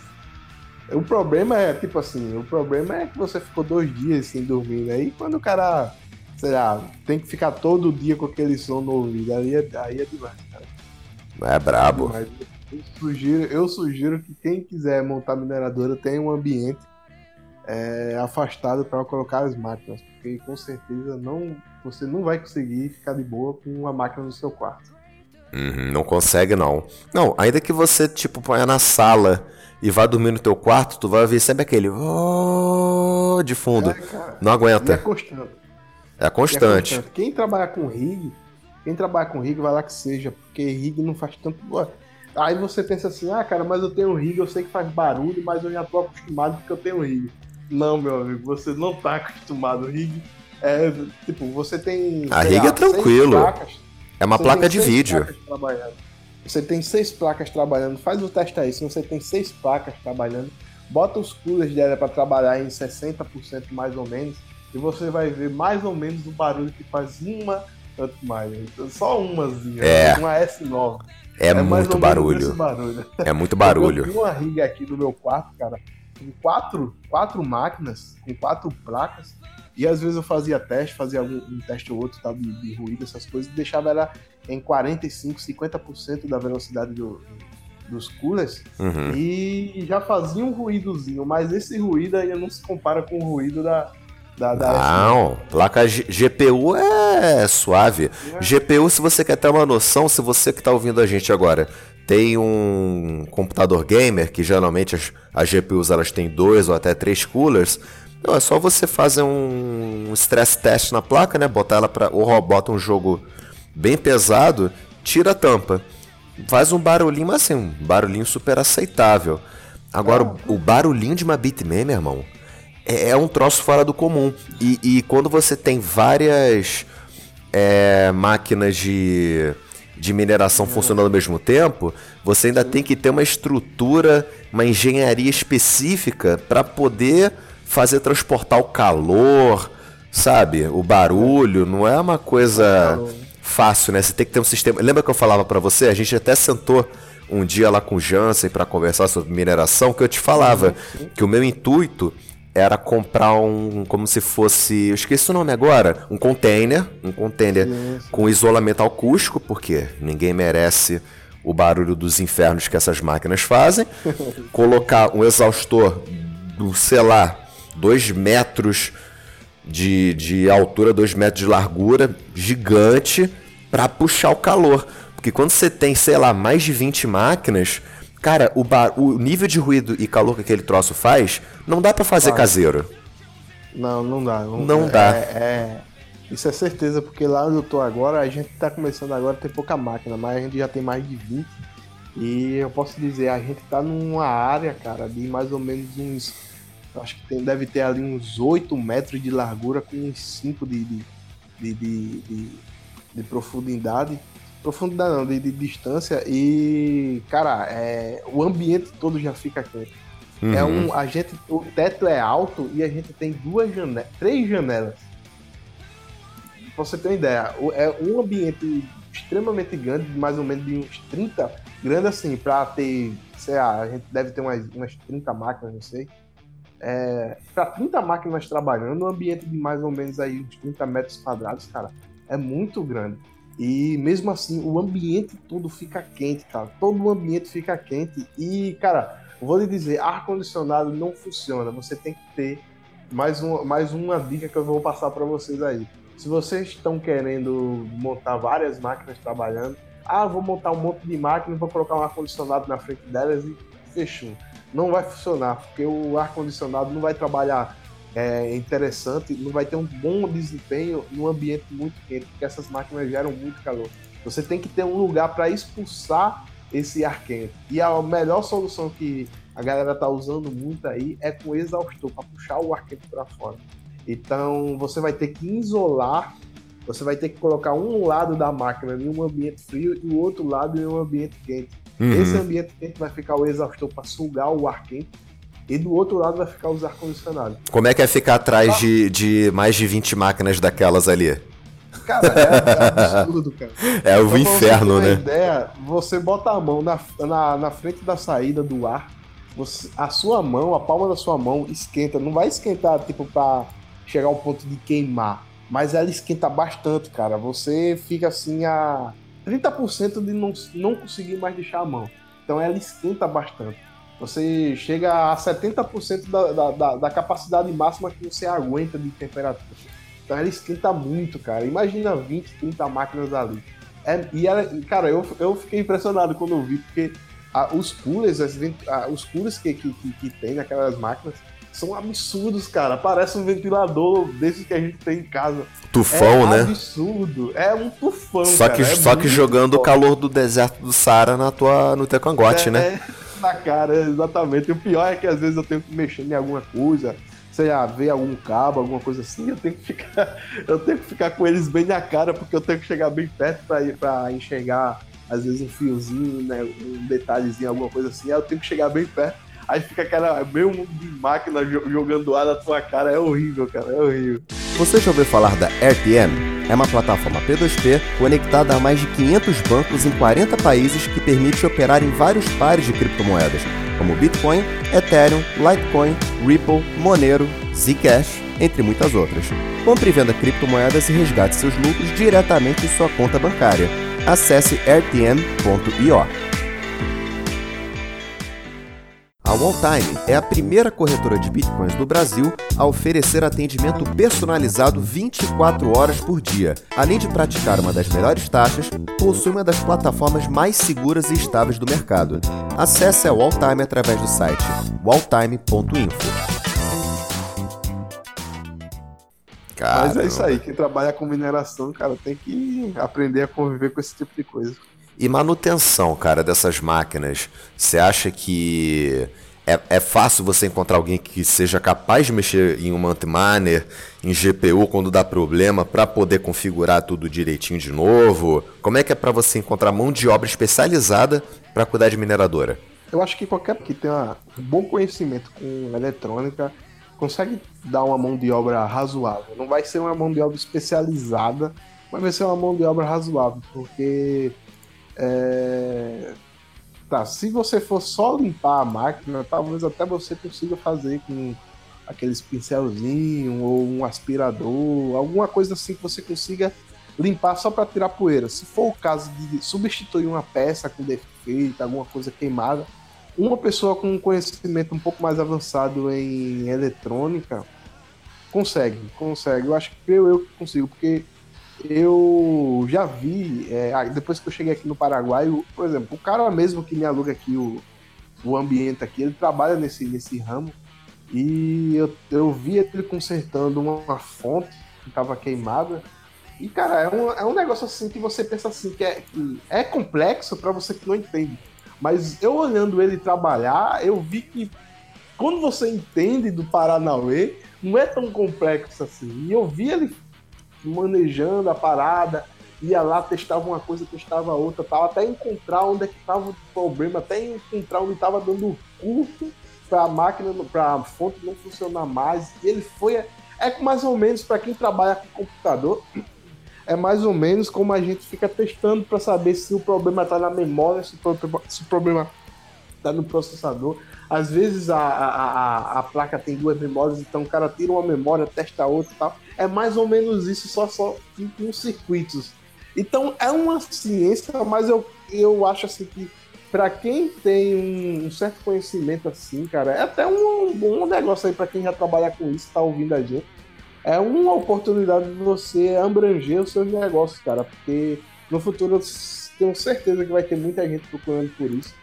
Mas o problema é, tipo assim, o problema é que você ficou dois dias sem dormir, né? E quando o cara, sei lá, tem que ficar todo dia com aquele som no ouvido, aí é, aí é demais, cara. É brabo. É eu sugiro, eu sugiro que quem quiser montar mineradora tenha um ambiente é, afastado para colocar as máquinas, porque com certeza não, você não vai conseguir ficar de boa com uma máquina no seu quarto. Uhum, não consegue não. Não, ainda que você tipo ponha na sala e vá dormir no teu quarto, tu vai ouvir sempre aquele oh, de fundo. É, cara, não aguenta. é constante. É constante. É constante. Quem trabalha com rig, quem trabalha com rig vai lá que seja, porque rig não faz tanto. Aí você pensa assim, ah, cara, mas eu tenho rig, eu sei que faz barulho, mas eu já tô acostumado porque eu tenho rig. Não, meu amigo, você não tá acostumado. Rig é tipo, você tem. A rig lá, é tranquilo. Placas, é uma placa de vídeo. Você tem seis placas trabalhando, faz o teste aí. Se você tem seis placas trabalhando, bota os coolers dela para trabalhar em 60% mais ou menos, e você vai ver mais ou menos o barulho que faz uma mais. Só umazinha, é. uma S9. É, é muito barulho. barulho. É muito barulho. Eu tenho uma rig aqui no meu quarto, cara, com quatro, quatro máquinas, com quatro placas, e às vezes eu fazia teste, fazia algum, um teste ou outro tal, de, de ruído, essas coisas, e deixava ela em 45, 50% da velocidade do, dos coolers uhum. e já fazia um ruídozinho, mas esse ruído ainda não se compara com o ruído da, da, da não, placa G GPU é suave. É. GPU, se você quer ter uma noção, se você que está ouvindo a gente agora tem um computador gamer, que geralmente as, as GPUs elas têm dois ou até três coolers, não, é só você fazer um stress test na placa, né? Botar ela para ou bota um jogo bem pesado, tira a tampa. Faz um barulhinho, mas assim, um barulhinho super aceitável. Agora, o, o barulhinho de uma Bitmain, meu irmão, é, é um troço fora do comum. E, e quando você tem várias é, máquinas de, de mineração funcionando ao mesmo tempo, você ainda tem que ter uma estrutura, uma engenharia específica para poder fazer transportar o calor, sabe? O barulho, não é uma coisa fácil, né? Você tem que ter um sistema. Lembra que eu falava para você? A gente até sentou um dia lá com o Jansen para conversar sobre mineração, que eu te falava que o meu intuito era comprar um, como se fosse, eu esqueci o nome agora, um container, um container Isso. com isolamento acústico, porque ninguém merece o barulho dos infernos que essas máquinas fazem. colocar um exaustor do, sei lá, 2 metros de, de altura, 2 metros de largura, gigante, para puxar o calor. Porque quando você tem, sei lá, mais de 20 máquinas, Cara, o, bar, o nível de ruído e calor que aquele troço faz, não dá para fazer caseiro. Não, não dá. Não, não dá. É, é, isso é certeza, porque lá onde eu tô agora, a gente tá começando agora a ter pouca máquina, mas a gente já tem mais de 20. E eu posso dizer, a gente tá numa área, cara, de mais ou menos uns. Acho que tem, deve ter ali uns 8 metros de largura com uns 5 de, de, de, de, de profundidade profundidade não, de, distância e, cara, é, o ambiente todo já fica quente. É uhum. É um, a gente, o teto é alto e a gente tem duas janelas, três janelas. Pra você ter uma ideia, é um ambiente extremamente grande, mais ou menos de uns 30, grande assim, pra ter, sei lá, a gente deve ter umas, umas 30 máquinas, não sei. É, para 30 máquinas trabalhando, um ambiente de mais ou menos aí uns 30 metros quadrados, cara, é muito grande. E mesmo assim, o ambiente todo fica quente, cara. Todo o ambiente fica quente. E, cara, vou lhe dizer, ar-condicionado não funciona. Você tem que ter mais, um, mais uma dica que eu vou passar para vocês aí. Se vocês estão querendo montar várias máquinas trabalhando, ah, vou montar um monte de máquinas, vou colocar um ar-condicionado na frente delas e fechou. Não vai funcionar, porque o ar-condicionado não vai trabalhar é, interessante, não vai ter um bom desempenho num ambiente muito quente, porque essas máquinas geram muito calor. Você tem que ter um lugar para expulsar esse ar quente. E a melhor solução que a galera tá usando muito aí é com exaustor, para puxar o ar quente para fora. Então você vai ter que isolar, você vai ter que colocar um lado da máquina em um ambiente frio e o outro lado em um ambiente quente. Uhum. Esse ambiente quente vai ficar o exaustor para sugar o ar quente e do outro lado vai ficar os ar-condicionados. Como é que é ficar atrás de, de mais de 20 máquinas daquelas ali? Cara, é, é absurdo, cara. É o então, inferno, né? Ideia, você bota a mão na, na, na frente da saída do ar, você, a sua mão, a palma da sua mão esquenta. Não vai esquentar, tipo, pra chegar ao ponto de queimar. Mas ela esquenta bastante, cara. Você fica assim a 30% de não, não conseguir mais deixar a mão. Então ela esquenta bastante. Você chega a 70% da, da, da, da capacidade máxima que você aguenta de temperatura. Então ela esquenta muito, cara. Imagina 20, 30 máquinas ali. É, e ela, cara, eu, eu fiquei impressionado quando eu vi, porque a, os coolers, as, a, os coolers que, que, que, que, tem naquelas máquinas são absurdos, cara. Parece um ventilador desses que a gente tem em casa. Tufão, é né? absurdo. É um tufão, Só cara. que, é só que jogando o calor do deserto do Saara na tua, no teu cangote, é, né? É na cara, exatamente. O pior é que às vezes eu tenho que mexer em alguma coisa, sei lá, ver algum cabo, alguma coisa assim, eu tenho que ficar, eu tenho que ficar com eles bem na cara, porque eu tenho que chegar bem perto para enxergar, às vezes, um fiozinho, né, um detalhezinho, alguma coisa assim, aí eu tenho que chegar bem perto. Aí fica aquela meio de máquina jogando ar na tua cara. É horrível, cara, é horrível. Você já ouviu falar da RTM? É uma plataforma P2P conectada a mais de 500 bancos em 40 países que permite operar em vários pares de criptomoedas, como Bitcoin, Ethereum, Litecoin, Ripple, Monero, Zcash, entre muitas outras. Compre e venda criptomoedas e resgate seus lucros diretamente em sua conta bancária. Acesse rtm.io. A Walltime é a primeira corretora de bitcoins do Brasil a oferecer atendimento personalizado 24 horas por dia. Além de praticar uma das melhores taxas, possui uma das plataformas mais seguras e estáveis do mercado. Acesse a Walltime através do site walltime.info. Mas é isso aí, quem trabalha com mineração, cara, tem que aprender a conviver com esse tipo de coisa. E manutenção, cara, dessas máquinas. Você acha que é, é fácil você encontrar alguém que seja capaz de mexer em um antimaner, em GPU quando dá problema, para poder configurar tudo direitinho de novo? Como é que é para você encontrar mão de obra especializada para cuidar de mineradora? Eu acho que qualquer que tenha um bom conhecimento com eletrônica consegue dar uma mão de obra razoável. Não vai ser uma mão de obra especializada, mas vai ser uma mão de obra razoável, porque é... Tá, se você for só limpar a máquina, talvez até você consiga fazer com aqueles pincelzinho ou um aspirador, alguma coisa assim que você consiga limpar só para tirar poeira. Se for o caso de substituir uma peça com defeito, alguma coisa queimada, uma pessoa com um conhecimento um pouco mais avançado em eletrônica consegue, consegue. Eu acho que eu, eu consigo, porque eu já vi, é, depois que eu cheguei aqui no Paraguai, por exemplo, o cara mesmo que me aluga aqui o, o ambiente aqui, ele trabalha nesse, nesse ramo e eu, eu vi ele consertando uma, uma fonte que estava queimada. E, cara, é um, é um negócio assim que você pensa assim, que é, que é complexo para você que não entende. Mas eu olhando ele trabalhar, eu vi que quando você entende do Paranauê, não é tão complexo assim. E eu vi ele manejando a parada, ia lá, testava uma coisa, testava outra, tal, até encontrar onde é que estava o problema, até encontrar onde estava dando curto para a máquina, para a fonte não funcionar mais. Ele foi. É mais ou menos para quem trabalha com computador, é mais ou menos como a gente fica testando para saber se o problema está na memória, se o problema está no processador. Às vezes a, a, a, a, placa tem duas memórias, então o cara tira uma memória, testa outra e tal. É mais ou menos isso, só, só com circuitos. Então é uma ciência, mas eu, eu acho assim que para quem tem um, um, certo conhecimento assim, cara, é até um, um bom negócio aí para quem já trabalha com isso, tá ouvindo a gente é uma oportunidade de você abranger os seus negócios, cara, porque no futuro eu tenho certeza que vai ter muita gente procurando por isso.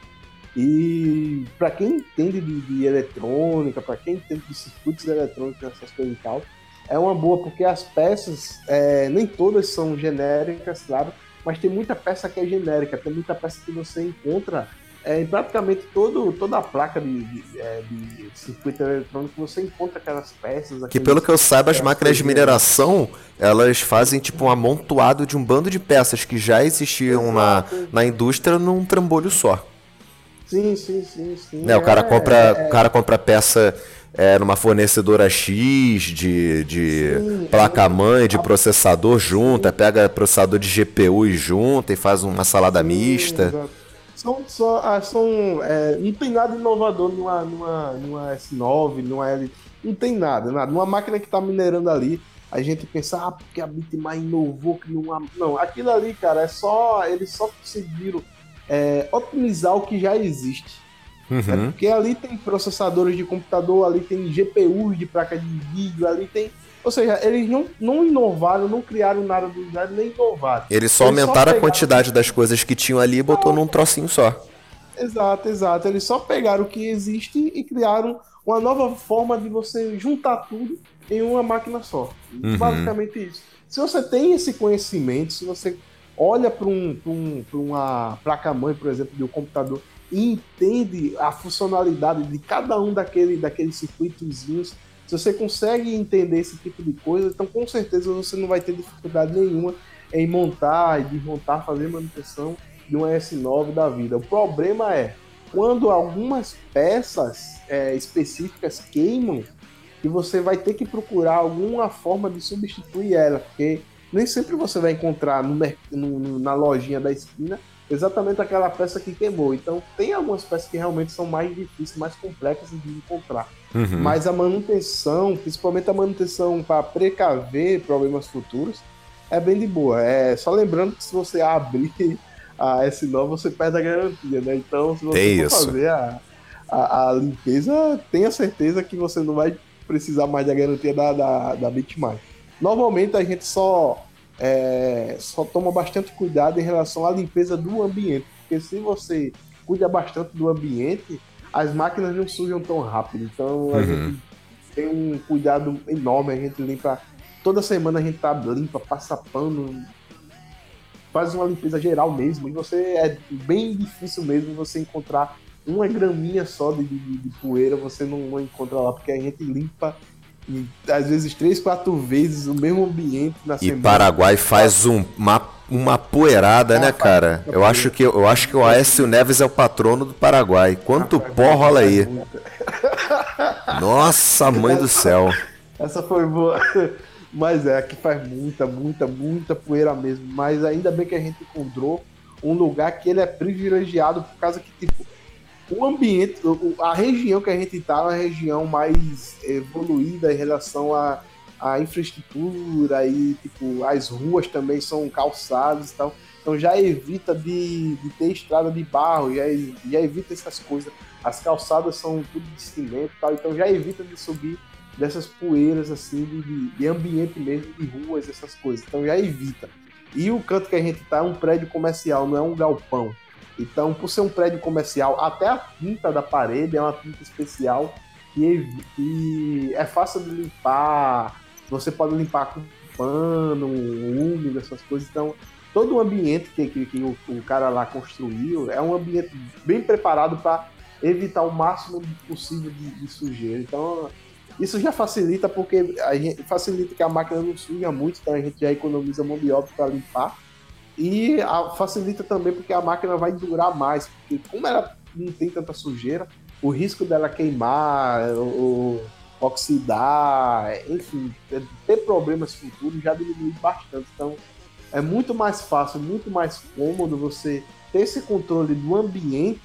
E para quem entende de, de eletrônica, para quem entende de circuitos eletrônicos, essas coisas e tal, é uma boa, porque as peças, é, nem todas são genéricas, claro, mas tem muita peça que é genérica, tem muita peça que você encontra é, em praticamente todo, toda a placa de, de, é, de, circuito eletrônico você encontra aquelas peças. Que pelo que eu saiba, as máquinas de mineração elas fazem tipo um amontoado de um bando de peças que já existiam na, na indústria num trambolho só. Sim, sim, sim, sim. Né, o cara é, compra, é, o cara compra peça é, numa fornecedora X de, de placa-mãe, de processador junta, pega processador de GPU e junta e faz uma salada sim, mista. Exato são, são, ah, são é, não tem nada inovador numa, numa, numa S9, numa L. Não tem nada, nada. Uma máquina que está minerando ali, a gente pensa, ah, porque a Bitmain inovou, que não Não, aquilo ali, cara, é só. Eles só conseguiram é, otimizar o que já existe. Uhum. É porque ali tem processadores de computador, ali tem GPUs de placa de vídeo, ali tem ou seja, eles não, não inovaram, não criaram nada do zero, nem inovaram. Eles só eles aumentaram só a quantidade das coisas que tinham ali e botou num trocinho só. Exato, exato. Eles só pegaram o que existe e criaram uma nova forma de você juntar tudo em uma máquina só. Uhum. Basicamente isso. Se você tem esse conhecimento, se você olha para um, um, uma placa-mãe, por exemplo, de um computador e entende a funcionalidade de cada um daquele, daqueles circuitozinhos se você consegue entender esse tipo de coisa, então com certeza você não vai ter dificuldade nenhuma em montar e desmontar, fazer manutenção de um S9 da vida. O problema é quando algumas peças é, específicas queimam, que você vai ter que procurar alguma forma de substituir ela, porque nem sempre você vai encontrar no, no, na lojinha da esquina exatamente aquela peça que queimou. Então tem algumas peças que realmente são mais difíceis, mais complexas de encontrar. Uhum. Mas a manutenção, principalmente a manutenção para precaver problemas futuros, é bem de boa. É só lembrando que se você abrir a S9, você perde a garantia, né? Então, se você for fazer a, a, a, limpeza, tenha certeza que você não vai precisar mais da garantia da, da, da Bitmine. Normalmente a gente só é, só toma bastante cuidado em relação à limpeza do ambiente, porque se você cuida bastante do ambiente, as máquinas não sujam tão rápido. Então a uhum. gente tem um cuidado enorme, a gente limpa toda semana a gente tá limpa, passa pano, faz uma limpeza geral mesmo. E você é bem difícil mesmo você encontrar uma graminha só de, de, de poeira, você não, não encontra lá, porque a gente limpa às vezes três, quatro vezes o mesmo ambiente na e semana. E Paraguai faz um, uma, uma poeirada, né, cara? Eu acho que eu acho que o Aécio Neves é o patrono do Paraguai. Quanto pó rola aí? Nossa, mãe do céu. Essa foi boa. Mas é, aqui faz muita, muita, muita poeira mesmo. Mas ainda bem que a gente encontrou um lugar que ele é privilegiado por causa que, tipo, o ambiente, a região que a gente está é uma região mais evoluída em relação à, infraestrutura e tipo as ruas também são calçadas e tal. Então já evita de, de ter estrada de barro, já, já evita essas coisas. As calçadas são tudo de cimento e tal, então já evita de subir dessas poeiras assim, de, de ambiente mesmo, de ruas, essas coisas. Então já evita. E o canto que a gente tá é um prédio comercial, não é um galpão. Então, por ser um prédio comercial, até a tinta da parede é uma tinta especial que, é fácil de limpar. Você pode limpar com pano, úmido, essas coisas. Então, todo o ambiente que, que, que o, o, cara lá construiu é um ambiente bem preparado para evitar o máximo possível de, de, sujeira. Então, isso já facilita porque a gente, facilita que a máquina não suja muito, então a gente já economiza mão de obra para limpar. E a, facilita também porque a máquina vai durar mais, porque como ela não tem tanta sujeira, o risco dela queimar, ou, oxidar, enfim, ter problemas futuros já diminui bastante. Então é muito mais fácil, muito mais cômodo você ter esse controle do ambiente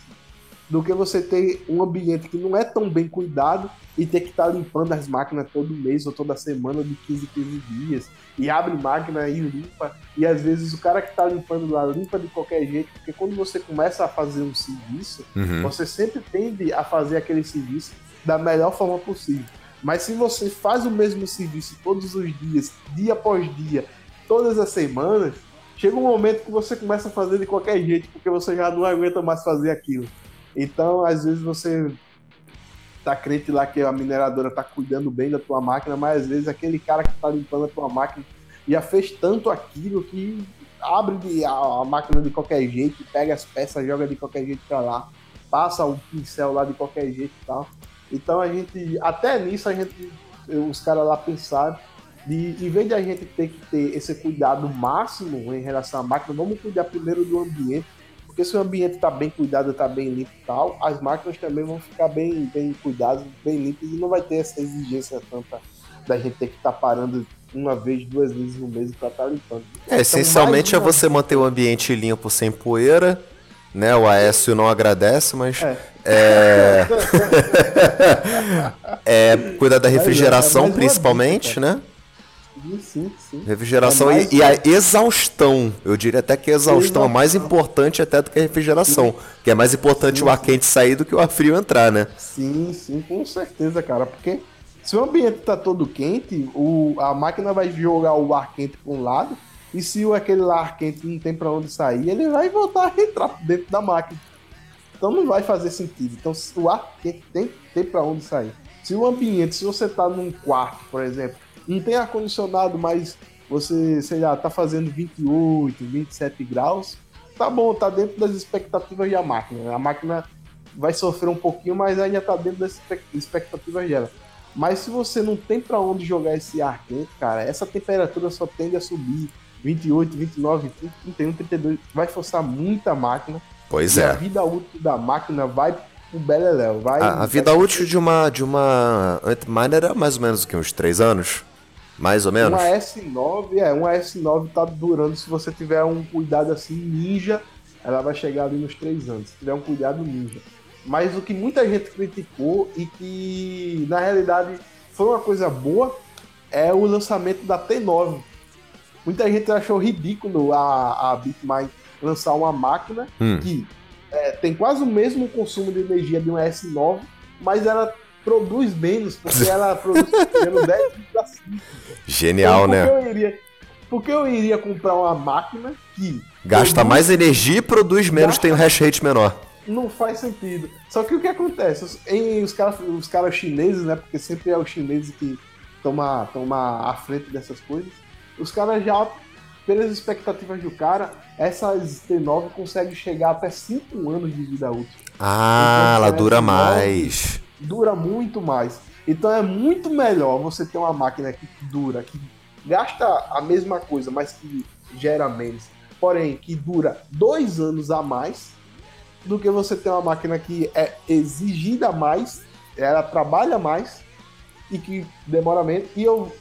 do que você ter um ambiente que não é tão bem cuidado e ter que estar tá limpando as máquinas todo mês ou toda semana de 15 15 dias e abre máquina e limpa e às vezes o cara que está limpando lá limpa de qualquer jeito porque quando você começa a fazer um serviço uhum. você sempre tende a fazer aquele serviço da melhor forma possível mas se você faz o mesmo serviço todos os dias dia após dia todas as semanas chega um momento que você começa a fazer de qualquer jeito porque você já não aguenta mais fazer aquilo então, às vezes você tá crente lá que a mineradora tá cuidando bem da tua máquina, mas às vezes aquele cara que tá limpando a tua máquina já fez tanto aquilo que abre a, a máquina de qualquer jeito, pega as peças, joga de qualquer jeito para lá, passa o pincel lá de qualquer jeito e tal. Então a gente, até nisso a gente, os caras lá pensaram de, em vez de a gente ter que ter esse cuidado máximo em relação à máquina, vamos cuidar primeiro do ambiente porque se o ambiente está bem cuidado, está bem limpo e tal, as máquinas também vão ficar bem, bem cuidadas, bem limpas e não vai ter essa exigência tanta da gente ter que estar tá parando uma vez, duas vezes no mês para estar tá limpando. É, então, essencialmente é você manter o ambiente limpo sem poeira, né? O Aécio não agradece, mas é, é... é cuidar da é, refrigeração, é principalmente, né? Sim, sim. Refrigeração é e, e, a exaustão. Eu diria até que a exaustão é mais importante até do que a refrigeração. Que é mais importante o ar quente sair do que o ar frio entrar, né? Sim, sim, com certeza, cara. Porque se o ambiente tá todo quente, o, a máquina vai jogar o ar quente para um lado. E se aquele ar quente não tem para onde sair, ele vai voltar a entrar dentro da máquina. Então não vai fazer sentido. Então o ar quente tem que ter para onde sair. Se o ambiente, se você tá num quarto, por exemplo, não tem ar-condicionado, mas você, sei lá, tá fazendo 28, 27 graus, tá bom, tá dentro das expectativas da máquina. A máquina vai sofrer um pouquinho, mas ainda tá dentro das expectativas dela. Mas se você não tem para onde jogar esse ar quente, cara, essa temperatura só tende a subir. 28, 29, 30, 31, 32, vai forçar muita máquina Pois e é. a vida útil da máquina vai pro beleléu. Vai, A, a vida útil de uma de uma Antminer era mais ou menos o que uns 3 anos, mais ou menos. Uma S9, é, uma S9 tá durando, se você tiver um cuidado assim, ninja, ela vai chegar ali nos 3 anos, se tiver um cuidado ninja. Mas o que muita gente criticou e que na realidade foi uma coisa boa é o lançamento da T9. Muita gente achou ridículo a, a Bitmain lançar uma máquina Hum. que é, tem quase o mesmo consumo de energia de uma S9, mas ela produz menos, porque ela produz pelo 10,5. Genial, Então, né? Eu iria, por que eu iria comprar uma máquina que Gasta produz- mais energia e produz menos, Gasta- tem um hash rate menor. Não faz sentido. Só que o que acontece? Os, em, os caras os caras chineses, né? Porque sempre é os chineses que toma, toma à frente dessas coisas. Os caras já, pelas expectativas do cara, essas T9 conseguem chegar até 5 anos de vida útil. Ah, Então, ela parece dura mais. Dura muito mais. Então é muito melhor você ter uma máquina que dura, que gasta a mesma coisa, mas que gera menos, porém que dura dois anos a mais, do que você ter uma máquina que é exigida mais, ela trabalha mais e que demora menos. E eu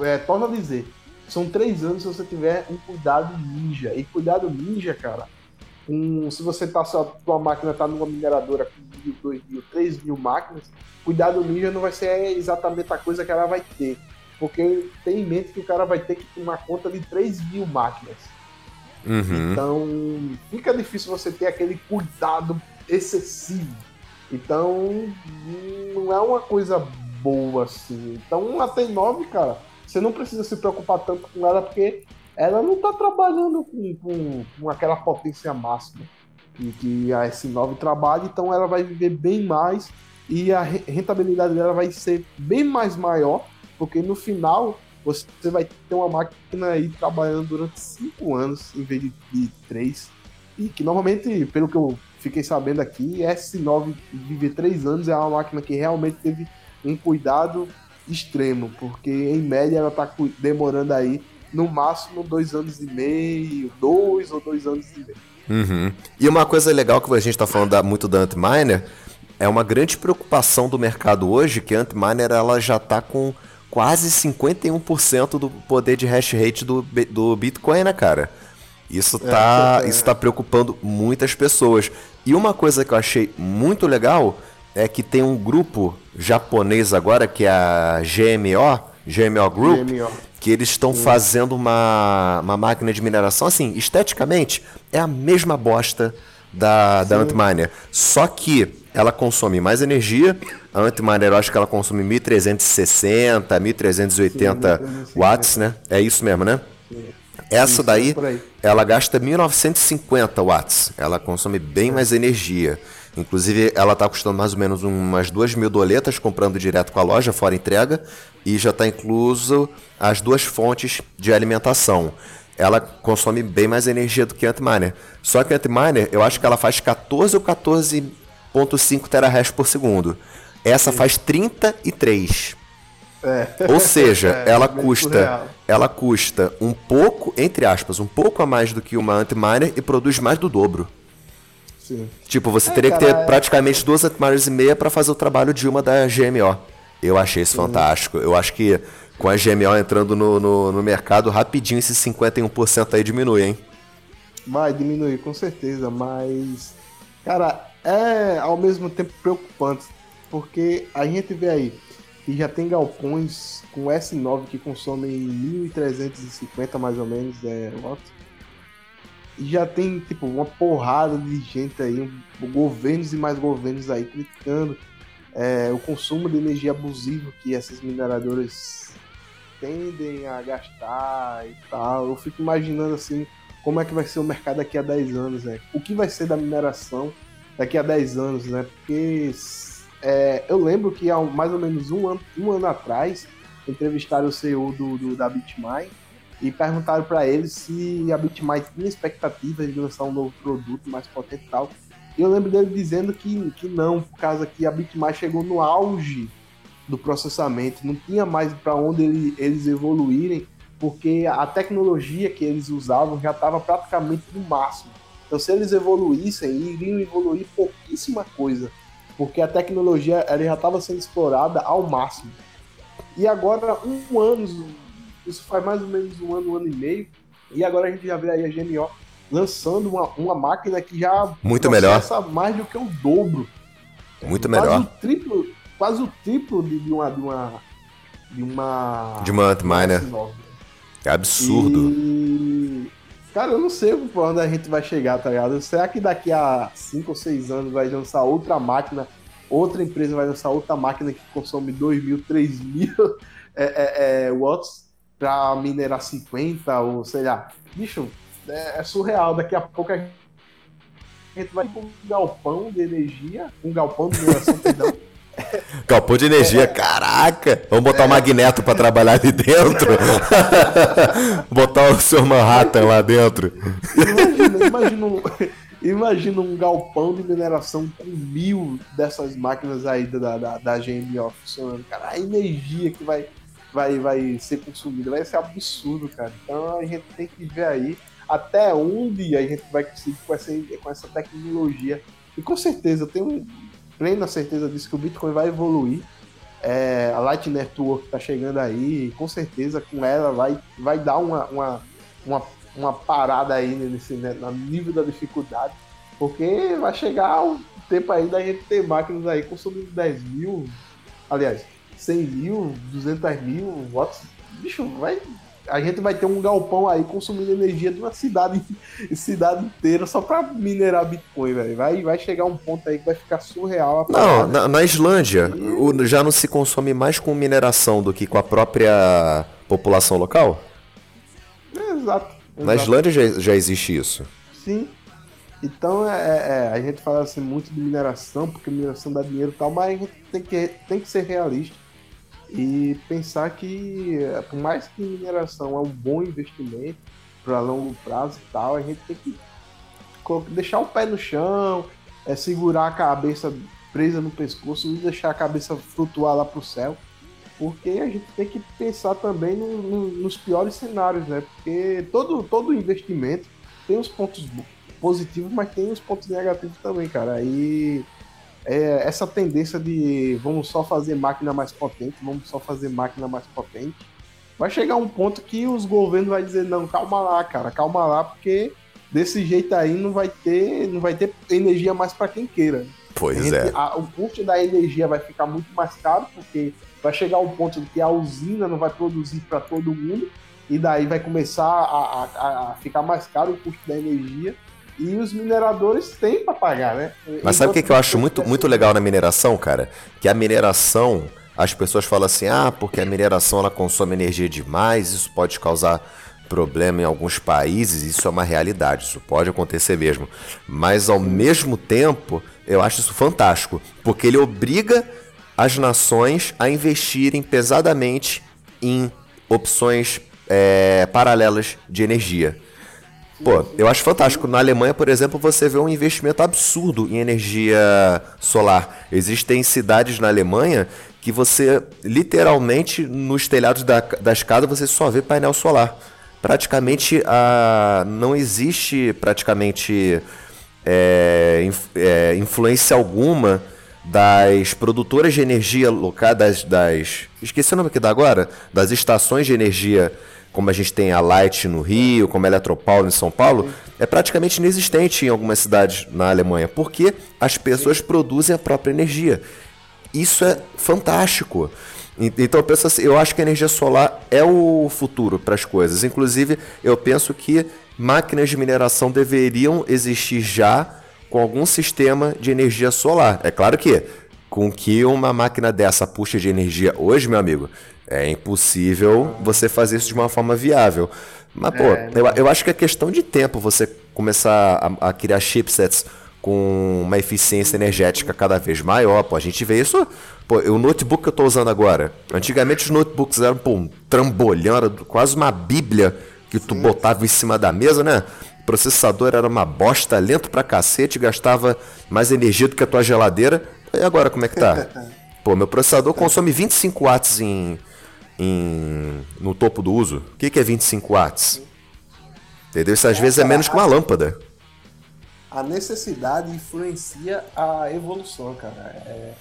é, torno a dizer, são três anos se você tiver um cuidado ninja. E cuidado ninja, cara, se você tá só, tua máquina tá numa mineradora com mil, dois mil, três mil máquinas, cuidado ninja não vai ser exatamente a coisa que ela vai ter. Porque tem em mente que o cara vai ter que tomar conta de 3 mil máquinas. Uhum. Então fica difícil você ter aquele cuidado excessivo. Então não é uma coisa boa assim. Então uma T9, cara, você não precisa se preocupar tanto com ela porque ela não tá trabalhando com, com, com aquela potência máxima que, que a S9 trabalha, então ela vai viver bem mais e a re- rentabilidade dela vai ser bem mais maior, porque no final você vai ter uma máquina aí trabalhando durante 5 anos em vez de 3. E que normalmente, pelo que eu fiquei sabendo aqui, S9 viver 3 anos é uma máquina que realmente teve um cuidado extremo, porque em média ela tá cu- demorando aí no máximo dois anos e meio, dois ou dois anos e meio. Uhum. E uma coisa legal que a gente está falando da- muito da Antminer é uma grande preocupação do mercado hoje que a Antminer ela já está com quase 51% do poder de hash rate do, do Bitcoin, né, cara? Isso tá, é. isso tá preocupando muitas pessoas. E uma coisa que eu achei muito legal é que tem um grupo japonês agora, que é a GMO, GMO Group, GMO. Que eles estão fazendo uma, uma máquina de mineração, assim, esteticamente, é a mesma bosta da, da Antminer. Só que ela consome mais energia. A Antminer, eu acho que ela consome 1360, 1380 watts, né? É isso mesmo, né? Essa Isso, daí, ela gasta 1950 watts. Ela consome bem mais energia. Inclusive, ela está custando mais ou menos umas 2 mil doletas comprando direto com a loja, fora entrega. E já está incluso as duas fontes de alimentação. Ela consome bem mais energia do que a Antminer. Só que a Antminer, eu acho que ela faz 14 ou 14.5 terahash por segundo. Essa faz 33. Ou seja, É, ela custa, surreal. ela custa um pouco, entre aspas, um pouco a mais do que uma Antminer e produz mais do dobro. Sim. Tipo, você É, teria que cara, ter é- praticamente duas Antminers e meia para fazer o trabalho de uma da GMO. Eu achei isso fantástico. Eu acho que com a GMO entrando no, no, no mercado, rapidinho esse 51% aí diminui, hein? Vai diminuir, com certeza, mas. Cara, é ao mesmo tempo preocupante, porque a gente vê aí que já tem galpões com S9 que consomem 1.350 mais ou menos é, watts. E já tem, tipo, uma porrada de gente aí, um- governos e mais governos aí criticando é, o consumo de energia abusivo que essas mineradoras tendem a gastar e tal. Eu fico imaginando assim, como é que vai ser o mercado daqui a 10 anos, né? O que vai ser da mineração daqui a 10 anos, né? Porque é, eu lembro que há mais ou menos um ano, um ano atrás entrevistaram o CEO do, do- da Bitmine e perguntaram para ele se a Bitmine tinha expectativa de lançar um novo produto mais potente e tal. E eu lembro dele dizendo que, que não, por causa que a Bitmine chegou no auge do processamento, não tinha mais para onde ele- eles evoluírem, porque a tecnologia que eles usavam já estava praticamente no máximo. Então, se eles evoluíssem, iriam evoluir pouquíssima coisa, porque a tecnologia ela já estava sendo explorada ao máximo. E agora, um ano, isso faz mais ou menos um ano, um ano e meio, e agora a gente já vê aí a GMO lançando uma, uma máquina que já muito melhor mais do que o dobro. Muito quase melhor. O triplo, quase o triplo de, de uma de uma de uma de uma Antminer. É absurdo. E... Cara, eu não sei por onde a gente vai chegar, tá ligado? Será que daqui a 5 ou 6 anos vai lançar outra máquina, outra empresa vai lançar outra máquina que consome 2 mil, 3 mil é, é, é, watts para minerar 50 ou sei lá. Bicho, é, é, surreal. Daqui a pouco a gente vai com um galpão de energia, um galpão de mineração, perdão. Galpão de energia, é. caraca! Vamos botar é. o Magneto para trabalhar ali dentro. botar o seu Manhattan lá dentro. Imagina, imagina, um, imagina um galpão de mineração com mil dessas máquinas aí da, da, da GMO funcionando. Cara, a energia que vai, vai, vai ser consumida vai ser absurdo, cara. Então a gente tem que ver aí até onde a gente vai conseguir com essa, com essa tecnologia. E com certeza, eu tenho plena certeza disso que o Bitcoin vai evoluir. É, a Lightning Network está chegando aí, com certeza com ela vai, vai dar uma, uma, uma, uma parada aí nesse né, no nível da dificuldade, porque vai chegar o tempo aí da gente ter máquinas aí consumindo 10 mil, aliás, 100 mil, 200 mil watts. Bicho, vai a gente vai ter um galpão aí consumindo energia de uma cidade, cidade inteira só para minerar Bitcoin, velho. Vai, vai chegar um ponto aí que vai ficar surreal. não, na, na, Islândia e... já não se consome mais com mineração do que com a própria população local? É, exato, Na Islândia já, já existe isso. Sim. Então é, é, é, a gente fala assim muito de mineração, porque mineração dá dinheiro e tal, mas a gente tem que, tem que ser realista e pensar que, por mais que mineração é um bom investimento para longo prazo e tal, a gente tem que deixar o pé no chão, é, segurar a cabeça presa no pescoço, não deixar a cabeça flutuar lá para o céu, porque a gente tem que pensar também no, no, nos piores cenários, né? Porque todo, todo investimento tem os pontos positivos, mas tem os pontos negativos também, cara. Aí é, essa tendência de vamos só fazer máquina mais potente, vamos só fazer máquina mais potente, vai chegar um ponto que os governos vai dizer não, calma lá, cara, calma lá, porque desse jeito aí não vai ter, não vai ter energia mais para quem queira. Pois gente, é. A, o custo da energia vai ficar muito mais caro, porque vai chegar um ponto de que a usina não vai produzir para todo mundo, e daí vai começar a, a, a ficar mais caro o custo da energia e os mineradores têm para pagar, né? Mas sabe o que, que eu acho muito, muito legal na mineração, cara? Que a mineração, as pessoas falam assim, ah, porque a mineração ela consome energia demais, isso pode causar problema em alguns países, isso é uma realidade, isso pode acontecer mesmo. Mas ao mesmo tempo, eu acho isso fantástico, porque ele obriga as nações a investirem pesadamente em opções é, paralelas de energia. Pô, eu acho fantástico. Na Alemanha, por exemplo, você vê um investimento absurdo em energia solar. Existem cidades na Alemanha que você, literalmente, nos telhados da, da escada, você só vê painel solar. Praticamente, a, não existe praticamente é, é, influência alguma das produtoras de energia local, das, das... Esqueci o nome que dá agora? Das estações de energia como a gente tem a Light no Rio, como a Eletropaulo em São Paulo, é praticamente inexistente em algumas cidades na Alemanha, porque as pessoas produzem a própria energia. Isso é fantástico. Então eu penso assim, eu acho que a energia solar é o futuro para as coisas. Inclusive, eu penso que máquinas de mineração deveriam existir já com algum sistema de energia solar. É claro que com que uma máquina dessa puxa de energia hoje, meu amigo, é impossível você fazer isso de uma forma viável. Mas, pô, é, eu, eu acho que é questão de tempo você começar a, a, criar chipsets com uma eficiência energética cada vez maior. Pô, a gente vê isso. Pô, o notebook que eu estou usando agora. Antigamente os notebooks eram pô, um trambolhão, era quase uma bíblia que tu Sim. botava em cima da mesa, né? O processador era uma bosta, lento pra cacete, gastava mais energia do que a tua geladeira. E agora, como é que tá? Pô, meu processador consome 25 watts em, em, no topo do uso. O que, que é 25 watts? Entendeu? Isso às vezes é menos que uma lâmpada. a necessidade influencia a evolução, cara. É,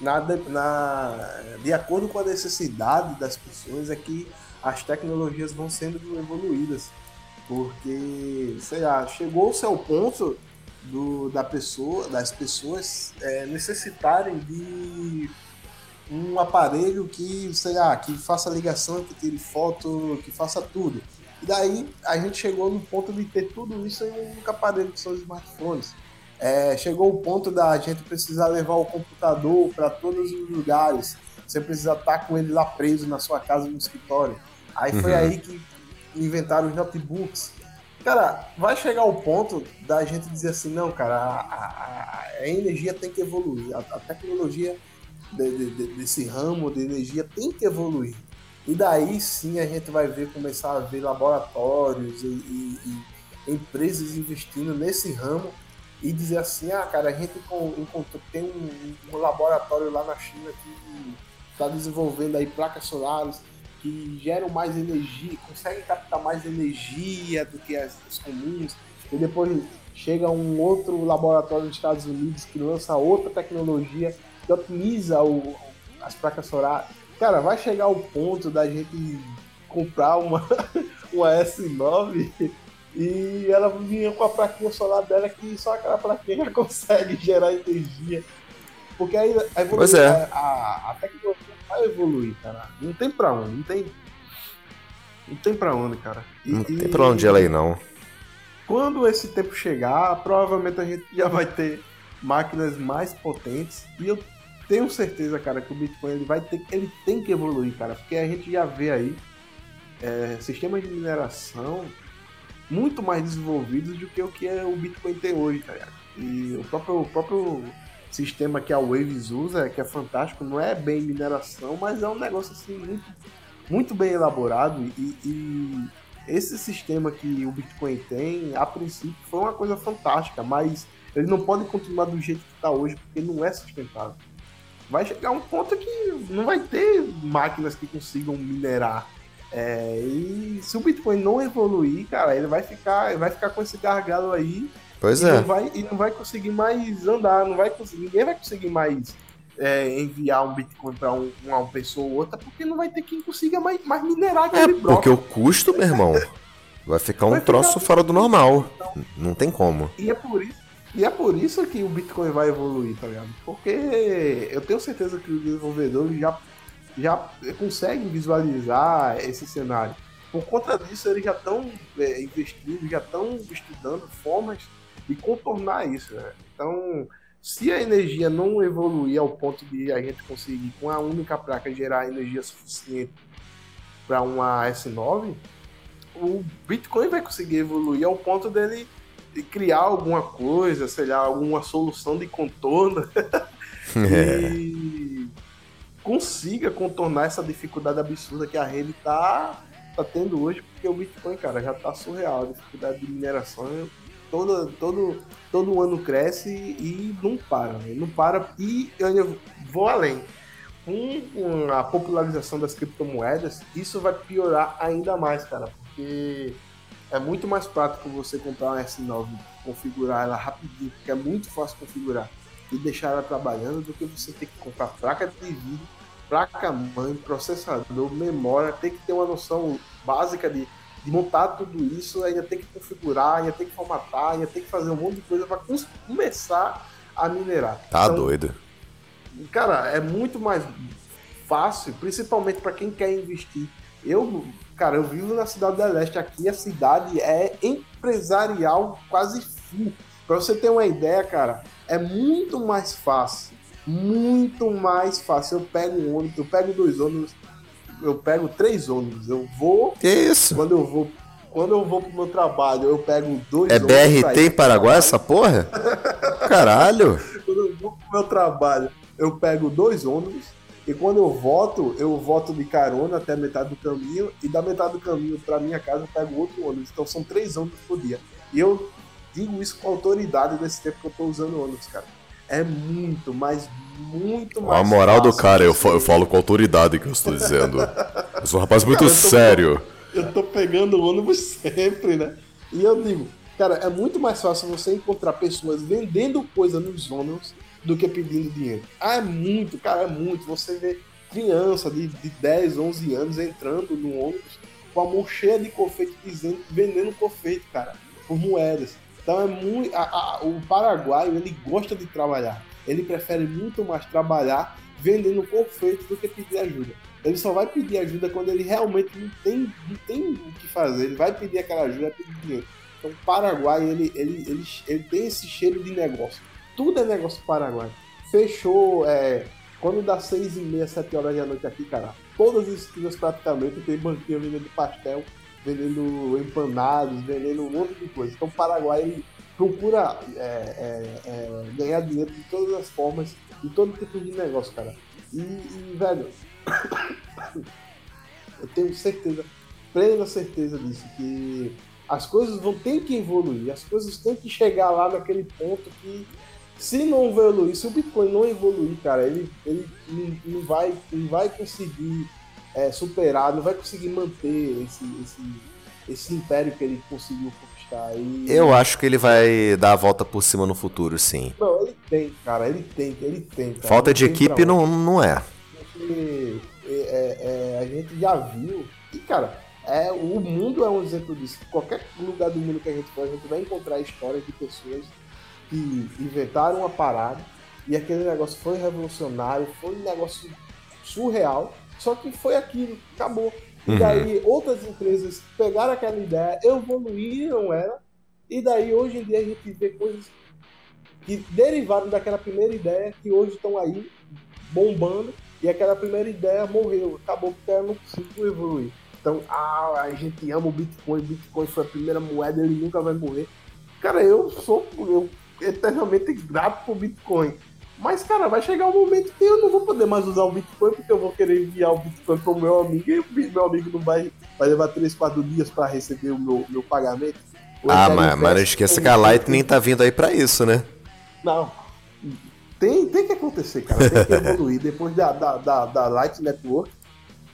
na, na, de acordo com a necessidade das pessoas é que as tecnologias vão sendo evoluídas. Porque, sei lá, chegou-se ao ponto do, da pessoa, das pessoas é, necessitarem de um aparelho que, sei lá, que faça ligação, que tire foto, que faça tudo. E daí a gente chegou no ponto de ter tudo isso em um aparelho que são os smartphones. É, chegou o ponto da gente precisar levar o computador para todos os lugares. Você precisa estar com ele lá preso na sua casa, no escritório. Aí foi uhum. aí que inventaram os notebooks. Cara, vai chegar o ponto da gente dizer assim, não, cara, a, a, a energia tem que evoluir, a, a tecnologia de, de, desse ramo de energia tem que evoluir. E daí sim a gente vai ver começar a ver laboratórios e, e, e empresas investindo nesse ramo e dizer assim, ah, cara, a gente encontrou, tem um, um laboratório lá na China que está desenvolvendo aí placas solares que geram mais energia, conseguem captar mais energia do que as, as comuns, e depois chega um outro laboratório nos Estados Unidos que lança outra tecnologia que otimiza o, as placas solares. Cara, vai chegar o ponto da gente comprar uma, uma S9 e ela vinha com a plaquinha solar dela que só aquela plaquinha consegue gerar energia. Porque aí a, pois é. a, a tecnologia vai evoluir, cara. Não tem pra onde, não tem. Não tem pra onde, cara. E, não tem pra onde ela ir, não. Quando esse tempo chegar, provavelmente a gente já vai ter máquinas mais potentes. E eu tenho certeza, cara, que o Bitcoin ele vai ter, ele tem que evoluir, cara, porque a gente já vê aí é, sistemas de mineração muito mais desenvolvidos do que o que é o Bitcoin tem hoje, cara. E o próprio, o próprio sistema que a Waves usa, que é fantástico, não é bem mineração, mas é um negócio assim muito, muito bem elaborado e, e esse sistema que o Bitcoin tem, a princípio, foi uma coisa fantástica, mas ele não pode continuar do jeito que está hoje, porque não é sustentável vai chegar um ponto que não vai ter máquinas que consigam minerar. É, e se o Bitcoin não evoluir, cara, ele vai ficar, vai ficar com esse gargalo aí. Pois e é. Não vai, e não vai conseguir mais andar, não vai conseguir, ninguém vai conseguir mais é, enviar um Bitcoin para um, uma pessoa ou outra, porque não vai ter quem consiga mais, mais minerar aquele é, Porque o custo, meu irmão, vai ficar um vai troço ficar... fora do normal. Então, não tem como. E é por isso e é por isso que o Bitcoin vai evoluir, tá ligado? Porque eu tenho certeza que os desenvolvedores já, já conseguem visualizar esse cenário. Por conta disso, eles já estão é, investindo, já estão estudando formas de contornar isso. Né? Então, se a energia não evoluir ao ponto de a gente conseguir, com a única placa, gerar energia suficiente para uma S9, o Bitcoin vai conseguir evoluir ao ponto dele criar alguma coisa, sei lá, alguma solução de contorno é. e consiga contornar essa dificuldade absurda que a rede tá, tá tendo hoje, porque o Bitcoin, cara, já tá surreal. A dificuldade de mineração todo, todo, todo ano cresce e não para, né? não para. E eu ainda vou além. Com a popularização das criptomoedas, isso vai piorar ainda mais, cara, porque é muito mais prático você comprar uma S9, configurar ela rapidinho, porque é muito fácil configurar e deixar ela trabalhando do que você ter que comprar placa de vídeo, placa mãe, processador, memória, ter que ter uma noção básica de, de montar tudo isso, ainda tem que configurar, ainda tem que formatar, ainda tem que fazer um monte de coisa para começar a minerar. Tá então, doido. Cara, é muito mais fácil, principalmente para quem quer investir. Eu Cara, eu vivo na cidade da Leste. Aqui a cidade é empresarial quase full. Pra você ter uma ideia, cara, é muito mais fácil. Muito mais fácil. Eu pego um ônibus, eu pego dois ônibus, eu pego três ônibus. Eu vou. Que isso? Quando eu vou. Quando eu vou pro meu trabalho, eu pego dois é ônibus. É BRT em Paraguai essa porra? Caralho! quando eu vou pro meu trabalho, eu pego dois ônibus e quando eu voto, eu voto de carona até metade do caminho, e da metade do caminho para minha casa eu pego outro ônibus. Então são três ônibus por dia. E eu digo isso com autoridade nesse tempo que eu tô usando ônibus, cara. É muito, mas muito mais. A moral do cara, eu falo, eu falo, com autoridade que eu estou dizendo. Eu sou um rapaz muito cara, eu tô, sério. Eu tô pegando ônibus sempre, né? E eu digo, Cara, é muito mais fácil você encontrar pessoas vendendo coisa nos ônibus do que pedindo dinheiro. Ah, é muito, cara, é muito. Você vê criança de, de 10, 11 anos entrando no ônibus com a mão cheia de confeite dizendo, vendendo confeite, cara, por moedas. Então é muito. A, a, o paraguaio ele gosta de trabalhar. Ele prefere muito mais trabalhar vendendo confeite do que pedir ajuda. Ele só vai pedir ajuda quando ele realmente não tem, não tem o que fazer. Ele vai pedir aquela ajuda, vai pedir dinheiro. Então, o Paraguai, ele, ele, ele, ele tem esse cheiro de negócio. Tudo é negócio Paraguai. Fechou, é, quando dá seis e meia, sete horas da noite aqui, cara, todas as esquinas praticamente tem banquinha vendendo pastel, vendendo empanados, vendendo um monte de coisa. Então, o Paraguai, ele procura é, é, é, ganhar dinheiro de todas as formas, de todo tipo de negócio, cara. E, e velho, eu tenho certeza, plena certeza disso, que as coisas vão ter que evoluir, as coisas têm que chegar lá naquele ponto que se não evoluir, se o Bitcoin não evoluir, cara, ele, ele não, vai, não vai conseguir é, superar, não vai conseguir manter esse, esse, esse império que ele conseguiu conquistar. E... Eu acho que ele vai dar a volta por cima no futuro, sim. Não, ele tem, cara, ele tem, ele tem. Cara, Falta de equipe não, não é. Porque é, é, a gente já viu, e cara, é, o mundo é um exemplo disso. Qualquer lugar do mundo que a gente for, a gente vai encontrar histórias de pessoas que inventaram uma parada e aquele negócio foi revolucionário, foi um negócio surreal, só que foi aquilo, acabou. E uhum. daí outras empresas pegaram aquela ideia, evoluíram ela, e daí hoje em dia a gente vê coisas que derivaram daquela primeira ideia que hoje estão aí bombando, e aquela primeira ideia morreu, acabou porque ela não conseguiu evoluir. Então, ah, a gente ama o Bitcoin, Bitcoin foi a primeira moeda, ele nunca vai morrer. Cara, eu sou eu eternamente grato pro Bitcoin. Mas, cara, vai chegar um momento que eu não vou poder mais usar o Bitcoin porque eu vou querer enviar o Bitcoin pro meu amigo e o meu amigo não vai, vai levar 3, 4 dias para receber o meu, meu pagamento. ah, mas, mas não esqueça que a Lightning tá vindo aí para isso, né? Não. Tem, tem que acontecer, cara. Tem que evoluir. Depois da, da, da, da Light Network,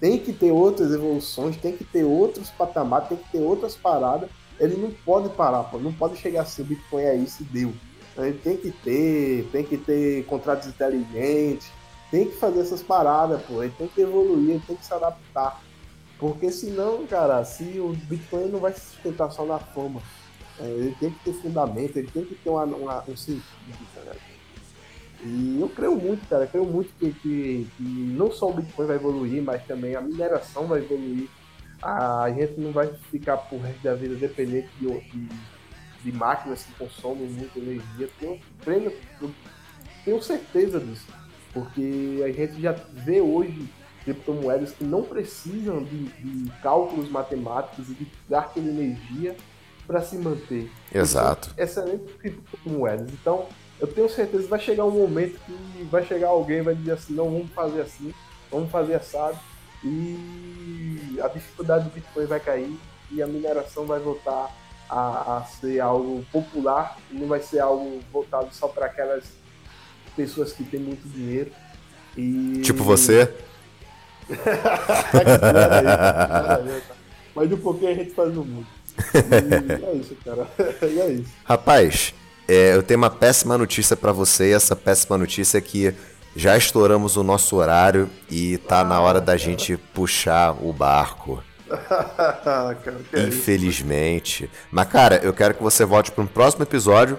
tem que ter outras evoluções, tem que ter outros patamares, tem que ter outras paradas. Ele não pode parar, pô. Não pode chegar assim, o Bitcoin é isso e deu. Ele tem que ter, tem que ter contratos inteligentes, tem que fazer essas paradas, pô. Ele tem que evoluir, ele tem que se adaptar. Porque senão, cara, se o Bitcoin não vai se sustentar só na fama. É, ele tem que ter fundamento, ele tem que ter uma, uma, um sentido, cara. E eu creio muito, cara, creio muito que, que, que, não só o Bitcoin vai evoluir, mas também a mineração vai evoluir. A gente não vai ficar por resto da vida dependente de, de, de máquinas que consomem muita energia. Tenho, eu tenho certeza disso. Porque a gente já vê hoje criptomoedas que não precisam de, de cálculos matemáticos e de gasto de energia para se manter. Exato. Excelentes criptomoedas. Então, eu tenho certeza que vai chegar um momento que vai chegar alguém vai dizer assim, não, vamos fazer assim, vamos fazer assado, e a dificuldade do Bitcoin vai cair e a mineração vai voltar a, a ser algo popular, não vai ser algo voltado só para aquelas pessoas que têm muito dinheiro. E... Tipo você? Mas um pouquinho a gente faz no mundo. E é isso, cara. E é isso. Rapaz, é, eu tenho uma péssima notícia para você. E essa péssima notícia é que já estouramos o nosso horário e tá na hora da gente puxar o barco. Infelizmente. Mas, cara, eu quero que você volte para um próximo episódio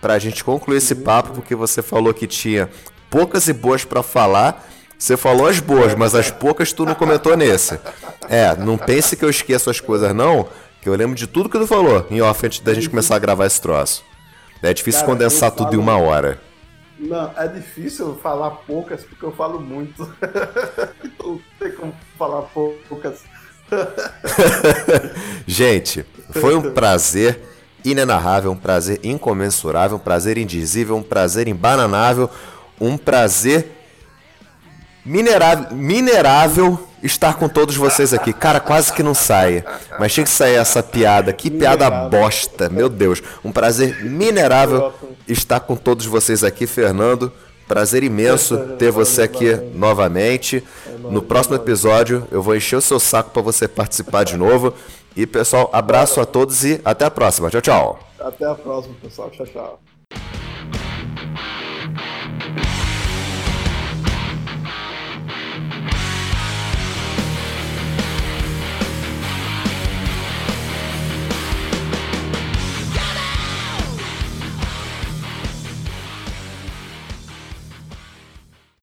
pra gente concluir esse papo, porque você falou que tinha poucas e boas para falar. Você falou as boas, mas as poucas tu não comentou nesse. É, não pense que eu esqueço as coisas, não, que eu lembro de tudo que tu falou em off antes da gente começar a gravar esse troço. É difícil Cara, condensar tudo falo... em uma hora. Não, é difícil falar poucas porque eu falo muito. então não tem como falar poucas. Gente, foi um prazer inenarrável, um prazer incomensurável, um prazer indizível, um prazer embananável, um prazer minerável, minerável estar com todos vocês aqui. Cara, quase que não sai. Mas tinha que sair essa piada. Que piada bosta. Meu Deus. Um prazer minerável estar com todos vocês aqui, Fernando. Prazer imenso ter você aqui novamente. No próximo episódio eu vou encher o seu saco para você participar de novo. E pessoal, abraço a todos e até a próxima. Tchau, tchau. Até a próxima, pessoal. Tchau, tchau.